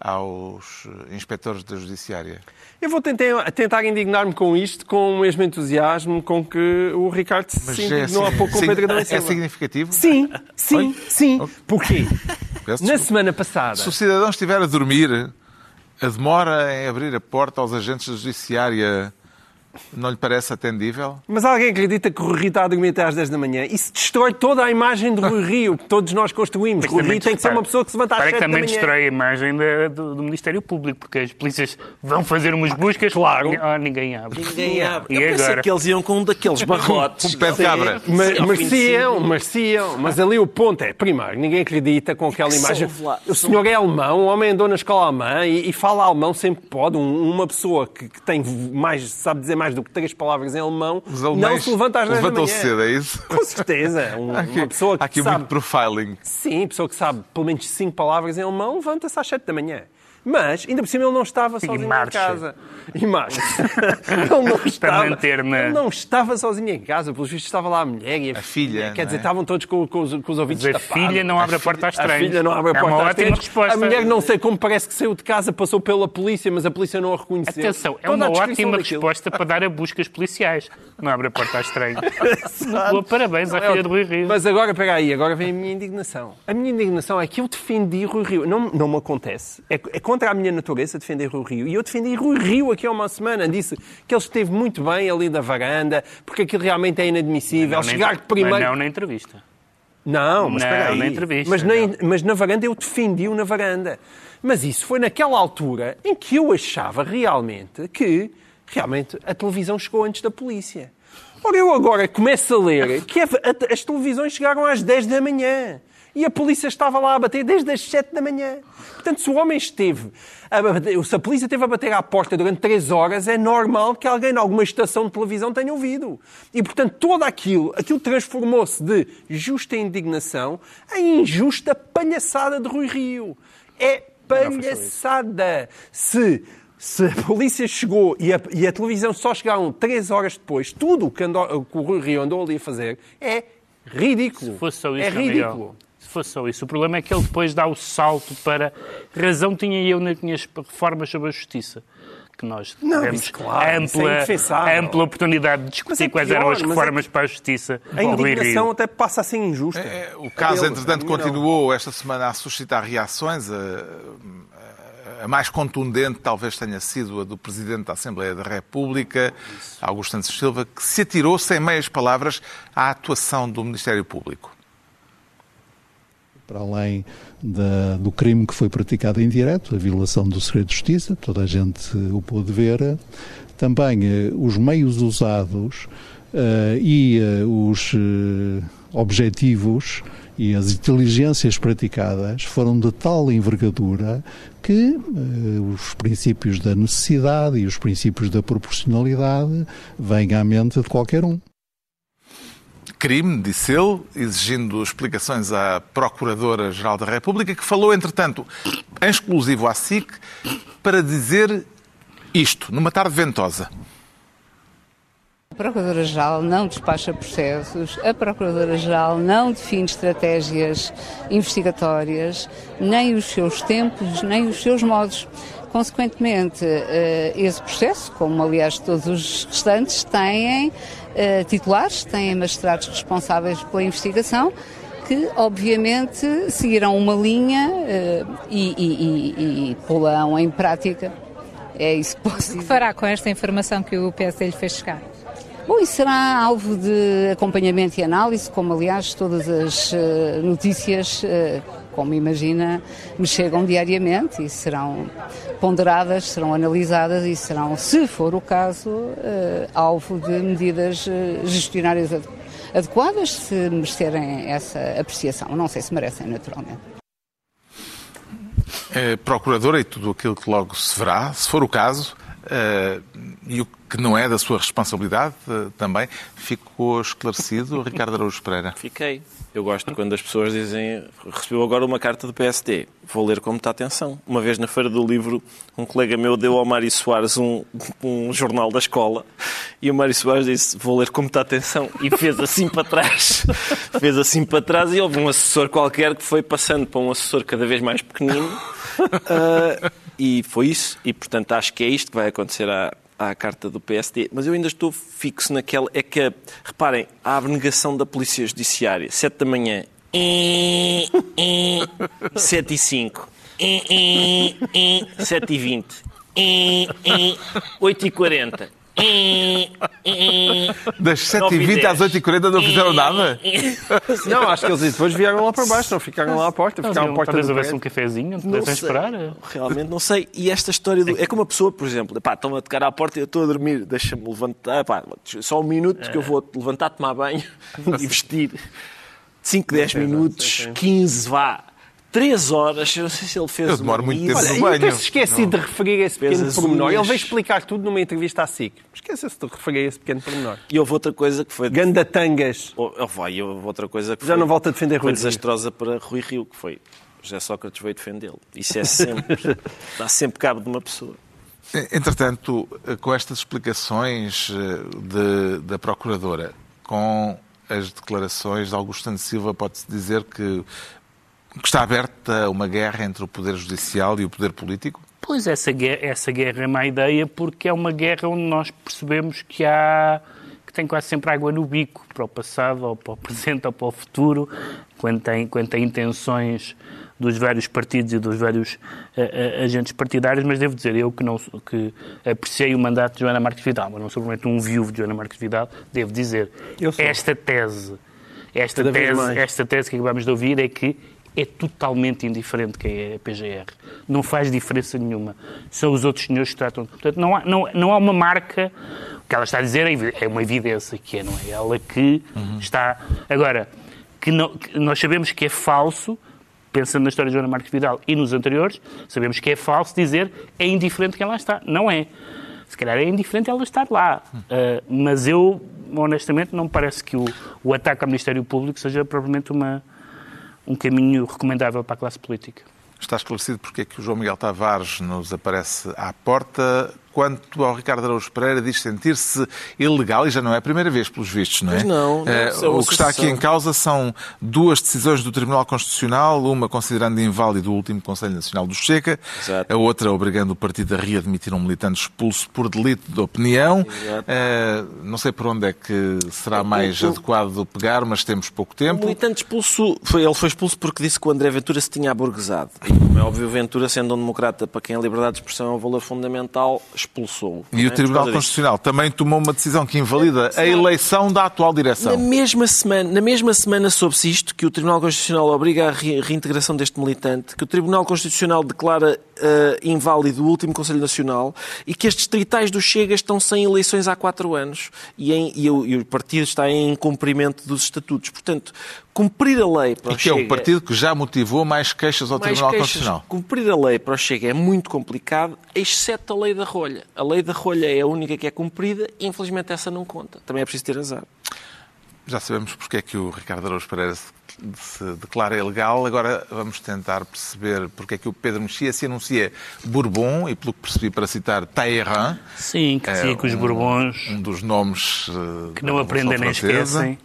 [SPEAKER 1] aos inspectores da Judiciária?
[SPEAKER 7] Eu vou tentar, tentar indignar-me com isto, com o mesmo entusiasmo com que o Ricardo se indignou
[SPEAKER 1] é,
[SPEAKER 7] há pouco com o Pedro Adão
[SPEAKER 1] é
[SPEAKER 7] Silva.
[SPEAKER 1] significativo?
[SPEAKER 7] Sim, sim, <laughs> sim.
[SPEAKER 1] Oi?
[SPEAKER 7] Porquê? <laughs>
[SPEAKER 1] Peço
[SPEAKER 7] Na semana passada...
[SPEAKER 1] Se o cidadão estiver a dormir, a demora em abrir a porta aos agentes da Judiciária não lhe parece atendível?
[SPEAKER 7] Mas alguém acredita que o Rui Rio está a dormir até às 10 da manhã? Isso destrói toda a imagem do Rui Rio que todos nós construímos.
[SPEAKER 6] Mas
[SPEAKER 7] Rui
[SPEAKER 6] também
[SPEAKER 7] Rio tem que ser uma pessoa que se levanta às
[SPEAKER 6] repara
[SPEAKER 7] 7
[SPEAKER 6] que
[SPEAKER 7] da
[SPEAKER 6] também
[SPEAKER 7] manhã.
[SPEAKER 6] destrói a imagem da- do, do Ministério Público, porque as polícias vão fazer umas buscas.
[SPEAKER 7] claro.
[SPEAKER 6] Ah, ninguém abre.
[SPEAKER 3] Ninguém abre.
[SPEAKER 6] E
[SPEAKER 3] Eu pensei
[SPEAKER 6] agora?
[SPEAKER 3] que eles iam com um daqueles <laughs> barrotes.
[SPEAKER 1] Um pé de cabra.
[SPEAKER 7] Ma-
[SPEAKER 3] Sim, ao fim de
[SPEAKER 7] Mereciam,
[SPEAKER 3] cinco.
[SPEAKER 7] mereciam. Mas ali o ponto é, primeiro, ninguém acredita com aquela
[SPEAKER 3] que
[SPEAKER 7] imagem. O senhor é alemão, o homem andou na escola alemã e, e fala alemão sempre que pode. Um- uma pessoa que, que tem mais, sabe dizer mais do que três palavras em alemão, não se levanta às 10 da manhã.
[SPEAKER 1] cedo, é isso?
[SPEAKER 7] Com certeza. <laughs> Um-
[SPEAKER 1] Há aqui,
[SPEAKER 7] uma pessoa
[SPEAKER 1] há
[SPEAKER 7] que
[SPEAKER 1] aqui
[SPEAKER 7] sabe...
[SPEAKER 1] muito profiling.
[SPEAKER 7] Sim, pessoa que sabe pelo menos cinco palavras em alemão, levanta-se às 7 da manhã. Mas, ainda por cima, ele não estava sozinho em casa. E marcha. <laughs> ele não estava.
[SPEAKER 6] manter-me-
[SPEAKER 7] Ele não estava sozinho em casa. Pelos vistos, estava lá a mulher e a,
[SPEAKER 1] A filha,
[SPEAKER 7] Quer dizer,
[SPEAKER 1] é?
[SPEAKER 7] estavam todos com, com os, com os ouvidos
[SPEAKER 6] Mas a
[SPEAKER 7] tapados.
[SPEAKER 6] filha não abre a porta às
[SPEAKER 7] A
[SPEAKER 6] trens.
[SPEAKER 7] filha não abre a
[SPEAKER 6] É
[SPEAKER 7] porta
[SPEAKER 6] uma
[SPEAKER 7] às
[SPEAKER 6] ótima resposta.
[SPEAKER 7] A mulher não sei como parece que saiu de casa, passou pela polícia, mas a polícia não a reconheceu.
[SPEAKER 6] Atenção, é
[SPEAKER 7] Toda
[SPEAKER 6] uma
[SPEAKER 7] a
[SPEAKER 6] ótima
[SPEAKER 7] daquilo.
[SPEAKER 6] resposta para dar a buscas policiais. Não abre a porta às trens. <laughs> Boa, parabéns à
[SPEAKER 7] é
[SPEAKER 6] filha de Rui Rio.
[SPEAKER 7] Mas agora, pega aí, agora vem a minha indignação. A minha indignação é que eu defendi Rui Rio. Não, não me acontece. É, é contra a minha natureza defender Rui Rio. E eu defendi Rui Rio aqui há uma semana. Disse que ele esteve muito bem ali da varanda, porque aquilo realmente é inadmissível. Chegar
[SPEAKER 6] entre-
[SPEAKER 7] primeiro...
[SPEAKER 6] Mas não na entrevista.
[SPEAKER 7] Não, mas
[SPEAKER 6] Não, na entrevista,
[SPEAKER 7] Mas mas na varanda eu defendi-o na varanda. Mas isso foi naquela altura em que eu achava realmente que realmente a televisão chegou antes da polícia. Ora, eu agora começo a ler que a- as televisões chegaram às 10 da manhã. E a polícia estava lá a bater desde as 7 da manhã. Portanto, se o homem esteve. A bater, se a polícia esteve a bater à porta durante 3 horas, é normal que alguém em alguma estação de televisão tenha ouvido. E, portanto, todo aquilo, aquilo transformou-se de justa indignação em injusta palhaçada de Rui Rio. É palhaçada. Se, se a polícia chegou e a, e a televisão só chegaram 3 horas depois, tudo o que, andou, que o Rui Rio andou ali a fazer é ridículo.
[SPEAKER 6] Se fosse só isso,
[SPEAKER 7] é
[SPEAKER 6] não, Miguel. Só isso. O problema é que ele depois dá o salto para. Razão tinha eu nas minhas reformas sobre a justiça. Que nós
[SPEAKER 7] Não,
[SPEAKER 6] tivemos
[SPEAKER 7] isso, claro, isso é
[SPEAKER 6] ampla,
[SPEAKER 7] indefensável.
[SPEAKER 6] ampla oportunidade de discutir
[SPEAKER 7] é
[SPEAKER 6] quais
[SPEAKER 7] pior,
[SPEAKER 6] eram as
[SPEAKER 7] é
[SPEAKER 6] reformas
[SPEAKER 7] que-
[SPEAKER 6] para a justiça.
[SPEAKER 7] A indignação até passa a ser injusta.
[SPEAKER 1] É, O caso, entretanto, continuou esta semana a suscitar reações. A, a- a mais contundente talvez tenha sido a do Presidente da Assembleia da República, Augusto Santos Silva, que se atirou sem meias palavras à atuação do Ministério Público.
[SPEAKER 8] Para além da- do crime que foi praticado em direto, a violação do segredo de justiça, toda a gente eh, o pôde ver, eh, também eh, os meios usados e os objetivos e as inteligências praticadas foram de tal envergadura que os princípios da necessidade e os princípios da proporcionalidade vêm à mente de qualquer um.
[SPEAKER 1] Crime, disse ele, exigindo explicações à Procuradora-Geral da República, que falou, entretanto, em exclusivo à SIC, para dizer isto, numa tarde ventosa.
[SPEAKER 9] A Procuradora-Geral não despacha processos, a Procuradora-Geral não define estratégias investigatórias, nem os seus tempos, nem os seus modos. Consequentemente, eh, esse processo, como aliás todos os restantes, têm eh, titulares, têm magistrados responsáveis pela investigação, que obviamente seguirão uma linha eh, e, e, e, e pô-la em prática. É isso que posso
[SPEAKER 10] O que
[SPEAKER 9] dizer.
[SPEAKER 10] fará com esta informação que o PSD lhe fez chegar?
[SPEAKER 9] Bom, isso será alvo de acompanhamento e análise, como aliás todas as notícias, como imagina, me chegam diariamente e serão ponderadas, serão analisadas e serão, se for o caso, eh, alvo de medidas eh, gestionárias ade- adequadas, se merecerem essa apreciação. Não sei se merecem, naturalmente.
[SPEAKER 1] Eh, Procuradora e tudo aquilo que logo se verá, se for o caso, eh, e o que não é da sua responsabilidade eh, também, ficou esclarecido, Ricardo Araújo Pereira.
[SPEAKER 3] Fiquei. Eu gosto quando as pessoas dizem recebeu agora uma carta do PSD. Vou ler com muita atenção. Uma vez na Feira do Livro, um colega meu deu ao Mário Soares um, um jornal da escola E o Mário Soares disse: Vou ler com muita atenção. E fez assim para trás. <laughs> fez assim para trás e houve um assessor qualquer que foi passando para um assessor cada vez mais pequenino. Uh, e foi isso. E portanto acho que é isto que vai acontecer à, à carta do PSD. Mas eu ainda estou fixo naquela. É que, reparem, a abnegação da Polícia Judiciária, 7 da manhã. 7 e 5. 7 e 20. 8 e 40. <laughs>
[SPEAKER 1] Das 7h20 às 8h40 não fizeram nada? <laughs>
[SPEAKER 7] Não, acho que eles depois vieram lá para baixo, não ficaram lá à porta, ficaram à porta
[SPEAKER 6] Talvez houvesse um cafezinho, não
[SPEAKER 3] Não
[SPEAKER 6] pudessem
[SPEAKER 3] sei.
[SPEAKER 6] esperar.
[SPEAKER 3] Realmente não sei. E esta história do... É como uma pessoa, por exemplo, pá, estão a tocar à porta e eu estou a dormir, deixa-me levantar, pá, só um minuto que eu vou levantar, tomar banho <laughs> e vestir. 5, 10 minutos, 15, vá. 3 horas, eu não sei se ele fez
[SPEAKER 1] Eu demoro muito tempo
[SPEAKER 7] Olha,
[SPEAKER 1] no
[SPEAKER 7] e
[SPEAKER 1] banho.
[SPEAKER 7] eu esqueci de referir esse pequeno
[SPEAKER 3] Fez as
[SPEAKER 7] pormenor. Ele
[SPEAKER 3] unhas.
[SPEAKER 7] veio explicar tudo numa entrevista à SIC. Esquece-se de referir esse pequeno pormenor.
[SPEAKER 3] E houve outra coisa que foi...
[SPEAKER 7] Gandatangas.
[SPEAKER 3] Oh, oh, vai, e houve outra coisa que
[SPEAKER 7] Já
[SPEAKER 3] foi...
[SPEAKER 7] não volta a defender
[SPEAKER 3] Foi
[SPEAKER 7] Rui Rio.
[SPEAKER 3] desastrosa para Rui Rio, que foi... José Sócrates veio defendê-lo. Isso é sempre... <laughs> dá sempre cabo de uma pessoa.
[SPEAKER 1] Entretanto, com estas explicações eh, de- da Procuradora, com as declarações de Augusto Santos Silva, pode-se dizer que, que está aberta uma guerra entre o Poder Judicial e o Poder Político?
[SPEAKER 6] Pois essa guerra, essa guerra é má ideia porque é uma guerra onde nós percebemos que há que tem quase sempre água no bico para o passado ou para o presente ou para o futuro quando tem, quando tem intenções dos vários partidos e dos vários eh, eh, agentes partidários, mas devo dizer, eu que, não, que apreciei o mandato de Joana Marques Vidal, mas não sou provavelmente um viúvo de Joana Marques Vidal, devo dizer, esta tese, esta
[SPEAKER 7] Cada
[SPEAKER 6] tese, esta tese que acabamos de ouvir é que é totalmente indiferente quem é a PGR. Não faz diferença nenhuma. São os outros senhores que tratam. Portanto, não há, não, não há uma marca. O que ela está a dizer é é uma evidência que é, não é ela que está. Agora, que, não- que nós sabemos que é falso, pensando na história de Joana Marques Vidal e nos anteriores, sabemos que é falso dizer é indiferente quem lá está. Não é. Se calhar é indiferente ela estar lá. Uh, mas eu, honestamente, não me parece que o, o ataque ao Ministério Público seja propriamente uma, um caminho recomendável para a classe política.
[SPEAKER 1] Está esclarecido porque é que o João Miguel Tavares nos aparece à porta. Quanto ao Ricardo Araújo Pereira, diz sentir-se ilegal, e já não é a primeira vez, pelos vistos, não é?
[SPEAKER 3] Pois não, não,
[SPEAKER 1] Eh,
[SPEAKER 3] é
[SPEAKER 1] o que está aqui em causa são duas decisões do Tribunal Constitucional, uma considerando inválido o último Conselho Nacional do
[SPEAKER 3] Exato.
[SPEAKER 1] a outra obrigando o partido a readmitir um militante expulso por delito de opinião. Eh, não sei por onde é que será mais
[SPEAKER 3] o-
[SPEAKER 1] adequado pegar, mas temos pouco
[SPEAKER 3] O
[SPEAKER 1] tempo.
[SPEAKER 3] militante expulso, foi, ele foi expulso porque disse que o André Ventura se tinha aburguesado. E, como é óbvio, Ventura, sendo um democrata para quem a liberdade de expressão é um valor fundamental, expulsou-o.
[SPEAKER 1] E o
[SPEAKER 3] é?
[SPEAKER 1] Tribunal
[SPEAKER 3] disso.
[SPEAKER 1] Constitucional também tomou uma decisão que invalida a eleição da atual
[SPEAKER 3] Na
[SPEAKER 1] direção.
[SPEAKER 3] mesma semana, na mesma semana soube-se isto, que o Tribunal Constitucional obriga a re- reintegração deste militante, que o Tribunal Constitucional declara eh, inválido o último Conselho Nacional e que as distritais do Chega estão sem eleições há quatro anos e, em- e o, e o partido está em incumprimento dos estatutos. Portanto, cumprir a lei para
[SPEAKER 1] E
[SPEAKER 3] o
[SPEAKER 1] que é
[SPEAKER 3] Chega...
[SPEAKER 1] um partido que já motivou mais queixas ao
[SPEAKER 3] mais
[SPEAKER 1] Tribunal
[SPEAKER 3] queixas.
[SPEAKER 1] Constitucional.
[SPEAKER 3] Cumprir a lei para o Chega é muito complicado, exceto a lei da rolha. A lei da rolha é a única que é cumprida e, infelizmente, essa não conta. Também é preciso ter azar.
[SPEAKER 1] Já sabemos porque é que o Ricardo Araújo Pereira se, se declara ilegal. Agora vamos tentar perceber porque é que o Pedro Mexia se anuncia Bourbon e, pelo que percebi, para citar Talleyrand,
[SPEAKER 6] Sim, que dizia
[SPEAKER 1] É,
[SPEAKER 6] que os Bourbons
[SPEAKER 1] um dos nomes eh,
[SPEAKER 6] que não aprendem nem esquecem.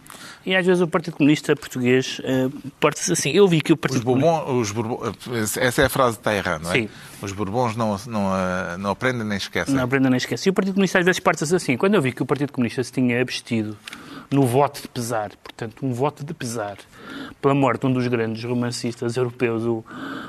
[SPEAKER 6] E às vezes o Partido Comunista Português uh, porta-se assim. Eu vi que o
[SPEAKER 1] Os
[SPEAKER 6] Partido Comunista...
[SPEAKER 1] Os Bourbons, essa é a frase de Talleyrand, não é?
[SPEAKER 6] Sim.
[SPEAKER 1] Os Bourbons não, não, eh, não aprendem nem esquecem.
[SPEAKER 6] Não aprendem nem esquecem. E o Partido Comunista às vezes porta-se assim. Quando eu vi que o Partido Comunista se tinha abstido no voto de pesar, portanto, um voto de pesar, pela morte de um dos grandes romancistas europeus, o,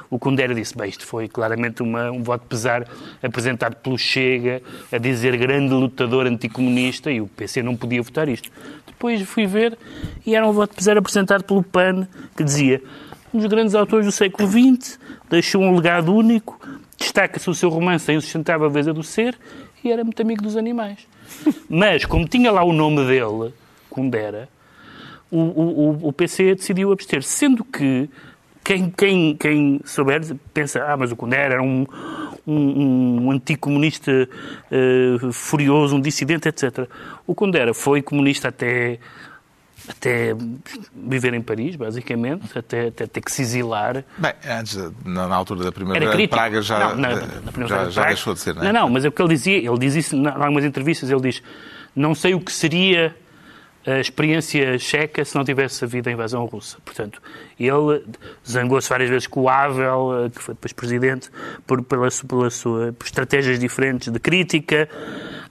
[SPEAKER 6] o Kundera disse, bem, isto foi claramente uma, um voto de pesar apresentado pelo Chega, a dizer grande lutador anticomunista, e o PC não podia votar isto. Depois fui ver e era um voto de pesar apresentado pelo PAN, que dizia, um dos grandes autores do século XX, deixou um legado único, destaca-se o seu romance A Insustentável Veza do Ser, e era muito amigo dos animais. <laughs> Mas, como tinha lá o nome dele, Kundera, o, o, o- PC decidiu abster, sendo que quem, quem, quem souber pensa, ah, mas o Kundera era um, um, um anticomunista eh, furioso, um dissidente, etc. O Kundera foi comunista até, até viver em Paris, basicamente, até, até ter que se exilar.
[SPEAKER 1] Bem, antes, na, na altura da de
[SPEAKER 6] crítico.
[SPEAKER 1] Praga já,
[SPEAKER 6] não,
[SPEAKER 1] eh,
[SPEAKER 6] na Primavera
[SPEAKER 1] já,
[SPEAKER 6] de
[SPEAKER 1] já deixou de ser, não é?
[SPEAKER 6] Não, não, mas é o que ele dizia, ele diz isso em algumas entrevistas, ele diz não sei o que seria a experiência checa se não tivesse havido a invasão russa. Portanto, ele zangou-se várias vezes com o Havel, eh, que foi depois presidente, por, pela, pela sua, por estratégias diferentes de crítica.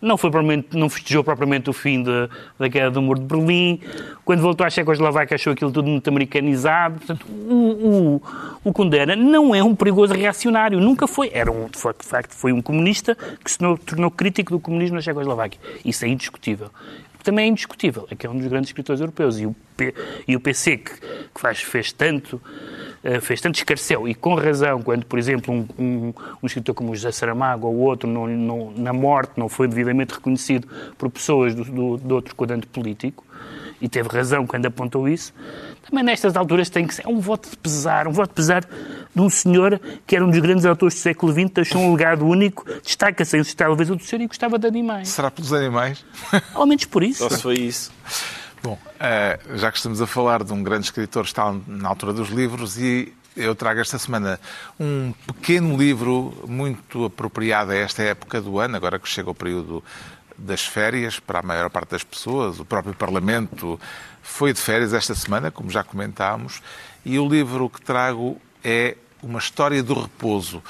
[SPEAKER 6] Não, foi propriamente, não festejou propriamente o fim de, da queda do muro de Berlim. Quando voltou à Checoslováquia achou aquilo tudo muito americanizado. Portanto, o, o, o condena não é um perigoso reacionário. Nunca foi. Era um, de facto, foi um comunista que se tornou crítico do comunismo na Checoslováquia. Isso é indiscutível também é indiscutível, é que é um dos grandes escritores europeus. E o, P, e o PC, que, que faz, fez tanto fez tanto escarceu, e com razão, quando, por exemplo, um, um, um escritor como José Saramago ou outro, não, não, na morte, não foi devidamente reconhecido por pessoas do, do, de outro quadrante político, e teve razão quando apontou isso, também nestas alturas tem que ser é um voto de pesar, um voto de pesar de um senhor que era um dos grandes autores do século XX, deixou um legado único, destaca-se em talvez o do senhor e gostava de animais.
[SPEAKER 1] Será pelos animais?
[SPEAKER 6] Ao menos por isso.
[SPEAKER 3] Só foi isso.
[SPEAKER 1] Bom, eh, já que estamos a falar de um grande escritor, está na altura dos livros e eu trago esta semana um pequeno livro muito apropriado a esta época do ano, agora que chega o período das férias para a maior parte das pessoas. O próprio Parlamento foi de férias esta semana, como já comentámos, e o livro que trago é uma história do repouso.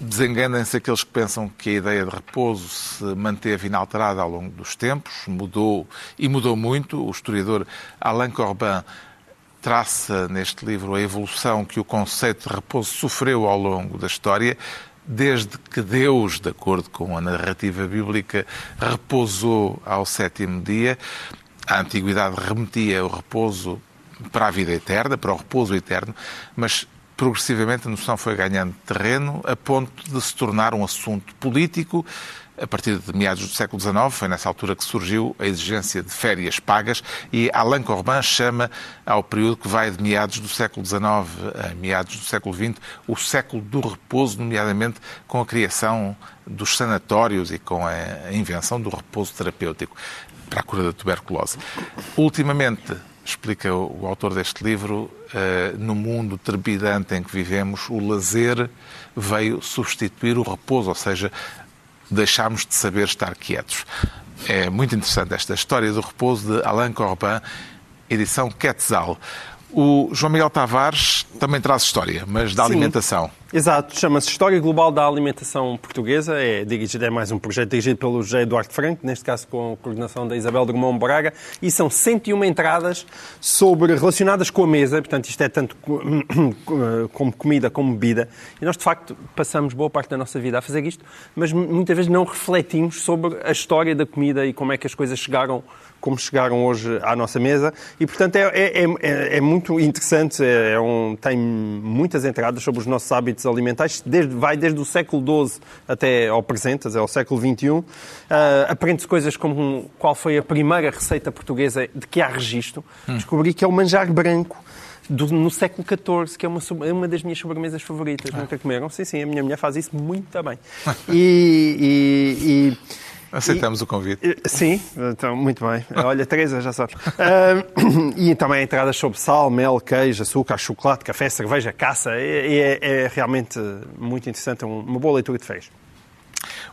[SPEAKER 1] Desenganem-se aqueles que pensam que a ideia de repouso se manteve inalterada ao longo dos tempos, mudou e mudou muito. O historiador Alain Corbin traça neste livro a evolução que o conceito de repouso sofreu ao longo da história, desde que Deus, de acordo com a narrativa bíblica, repousou ao sétimo dia. A antiguidade remetia o repouso para a vida eterna, para o repouso eterno, mas progressivamente a noção foi ganhando terreno a ponto de se tornar um assunto político a partir de meados do século XIX, foi nessa altura que surgiu a exigência de férias pagas e Alain Corbin chama ao período que vai de meados do século XIX a meados do século XX o século do repouso, nomeadamente com a criação dos sanatórios e com a invenção do repouso terapêutico para a cura da tuberculose. Ultimamente, explica o autor deste livro, eh, no mundo trepidante em que vivemos, o lazer veio substituir o repouso, ou seja, deixámos de saber estar quietos. É muito interessante esta história do repouso de Alain Corbin, edição Quetzal. O João Miguel Tavares também traz história, mas da Sim, alimentação.
[SPEAKER 7] Exato, chama-se História Global da Alimentação Portuguesa. É, dirigido, é mais um projeto dirigido pelo José Eduardo Franco, neste caso com a coordenação da Isabel Drummond Braga, e são 101 entradas sobre, relacionadas com a mesa, portanto isto é tanto <coughs> como comida como bebida. E nós, de facto, passamos boa parte da nossa vida a fazer isto, mas muitas vezes não refletimos sobre a história da comida e como é que as coisas chegaram como chegaram hoje à nossa mesa. E, portanto, é, é, é, é muito interessante, é, é um, tem muitas entradas sobre os nossos hábitos alimentares, desde, vai desde o século XII até ao presente, até ao século XXI. Uh, ah, Aprende-se coisas como qual foi a primeira receita portuguesa de que há registro. Hum. Descobri que é o manjar branco. Do, no século XIV, que é uma, é uma das minhas sobremesas favoritas. Ah. Nunca comeram? Sim, sim, a minha mulher faz isso muito bem. <laughs> e, e, e
[SPEAKER 1] Aceitamos e, o convite.
[SPEAKER 7] Sim, então, muito bem. Olha, Teresa, já sabe. Uh, e também entradas sobre sal, mel, queijo, açúcar, chocolate, café, cerveja, caça. É, é, é realmente muito interessante, é uma boa leitura de férias.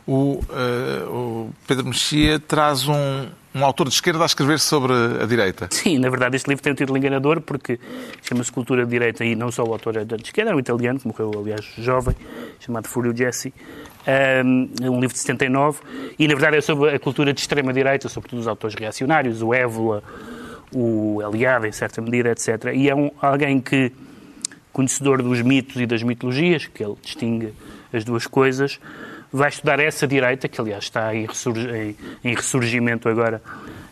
[SPEAKER 1] O, uh, o, Pedro Mexia traz um, um autor de esquerda a escrever sobre a direita.
[SPEAKER 6] Sim, na verdade este livro tem um título enganador porque chama-se Cultura de Direita e não só o autor é de esquerda, é um italiano que morreu, aliás, jovem, chamado Fúrio Jesse, é um livro de 79, e na verdade é sobre a cultura de extrema-direita, sobretudo os autores reacionários, o Évola, o Eliade, em certa medida, etc. E é um, alguém que, conhecedor dos mitos e das mitologias, que ele distingue as duas coisas, vai estudar essa direita, que aliás está em ressurgimento agora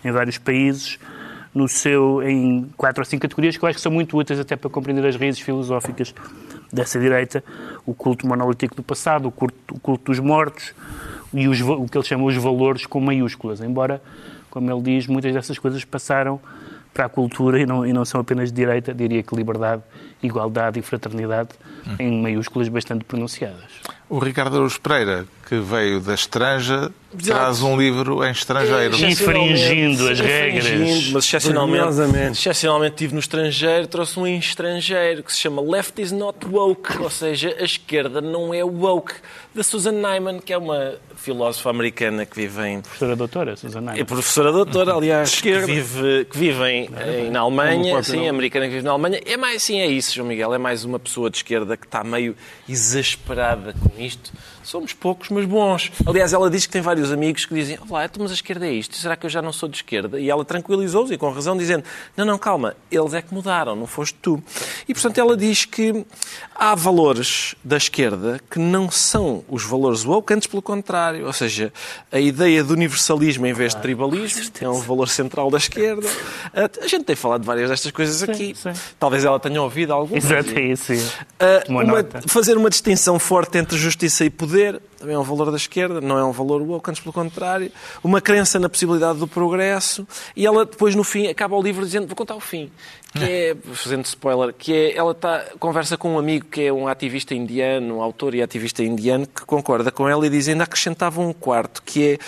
[SPEAKER 6] em vários países, no seu, em quatro ou cinco categorias que eu acho que são muito úteis até para compreender as raízes filosóficas dessa direita, o culto monolítico do passado, o culto, o culto dos mortos e os, o que ele chama os valores com maiúsculas, embora, como ele diz, muitas dessas coisas passaram para a cultura e não, e não são apenas de direita, diria que liberdade, igualdade e fraternidade hum. em maiúsculas bastante pronunciadas.
[SPEAKER 1] O Ricardo Araújo Pereira, que veio da Estranja, traz um livro em estrangeiro.
[SPEAKER 6] Infringindo as regras.
[SPEAKER 3] Infringindo, Mas excepcionalmente, excepcionalmente estive no estrangeiro, trouxe um em estrangeiro que se chama Left is not woke, ou seja, a esquerda não é woke, da Susan Nyman, que é uma filósofa americana que vive em
[SPEAKER 6] Professora doutora, Susana.
[SPEAKER 3] É professora doutora, aliás, que vive, que vive em, em- na Alemanha, sim, americana que vive na Alemanha. É mais, sim, é isso, João Miguel, é mais uma pessoa de esquerda que está meio exasperada com isto. Somos poucos, mas bons. Aliás, ela diz que tem vários amigos que dizem: Olá, então, mas a esquerda é isto, será que eu já não sou de esquerda? E ela tranquilizou-os, e com razão, dizendo: Não, não, calma, eles é que mudaram, não foste tu. E, portanto, ela diz que há valores da esquerda que não são os valores woke, antes pelo contrário. Ou seja, a ideia de universalismo em vez de tribalismo é um valor central da esquerda. A gente tem falado de várias destas coisas aqui.
[SPEAKER 6] sim.
[SPEAKER 3] Talvez ela tenha ouvido algumas.
[SPEAKER 6] Exato, é isso.
[SPEAKER 3] Ah,
[SPEAKER 6] Uma
[SPEAKER 3] fazer uma distinção forte entre justiça e poder também é um valor da esquerda, não é um valor woke, antes pelo contrário. Uma crença na possibilidade do progresso. E ela depois, no fim, acaba o livro dizendo, vou contar o fim, que é, fazendo spoiler, que é, ela tá, conversa com um amigo que é um ativista indiano, um autor e ativista indiano, que concorda com ela e diz, ainda acrescentava um quarto, que é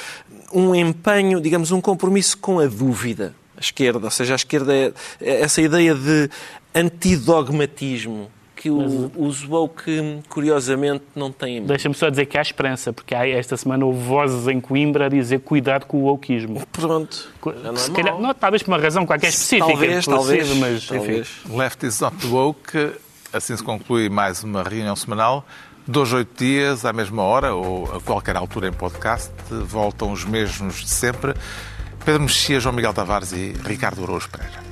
[SPEAKER 3] um empenho, digamos, um compromisso com a dúvida. A esquerda, ou seja, a esquerda é, é essa ideia de antidogmatismo que o, os woke, curiosamente, não têm.
[SPEAKER 6] Deixa-me só dizer que há esperança, porque há, esta semana houve vozes em Coimbra a dizer cuidado com o wokeismo.
[SPEAKER 3] Pronto. É
[SPEAKER 6] Se calhar, não, talvez por uma razão qualquer específica.
[SPEAKER 3] Talvez, talvez.
[SPEAKER 6] mas, enfim.
[SPEAKER 3] talvez.
[SPEAKER 1] Left is not woke. Assim se conclui mais uma reunião semanal. Dois, oito dias, à mesma hora ou a qualquer altura em podcast, voltam os mesmos de sempre. Pedro Mexia, João Miguel Tavares e Ricardo Araújo Pereira.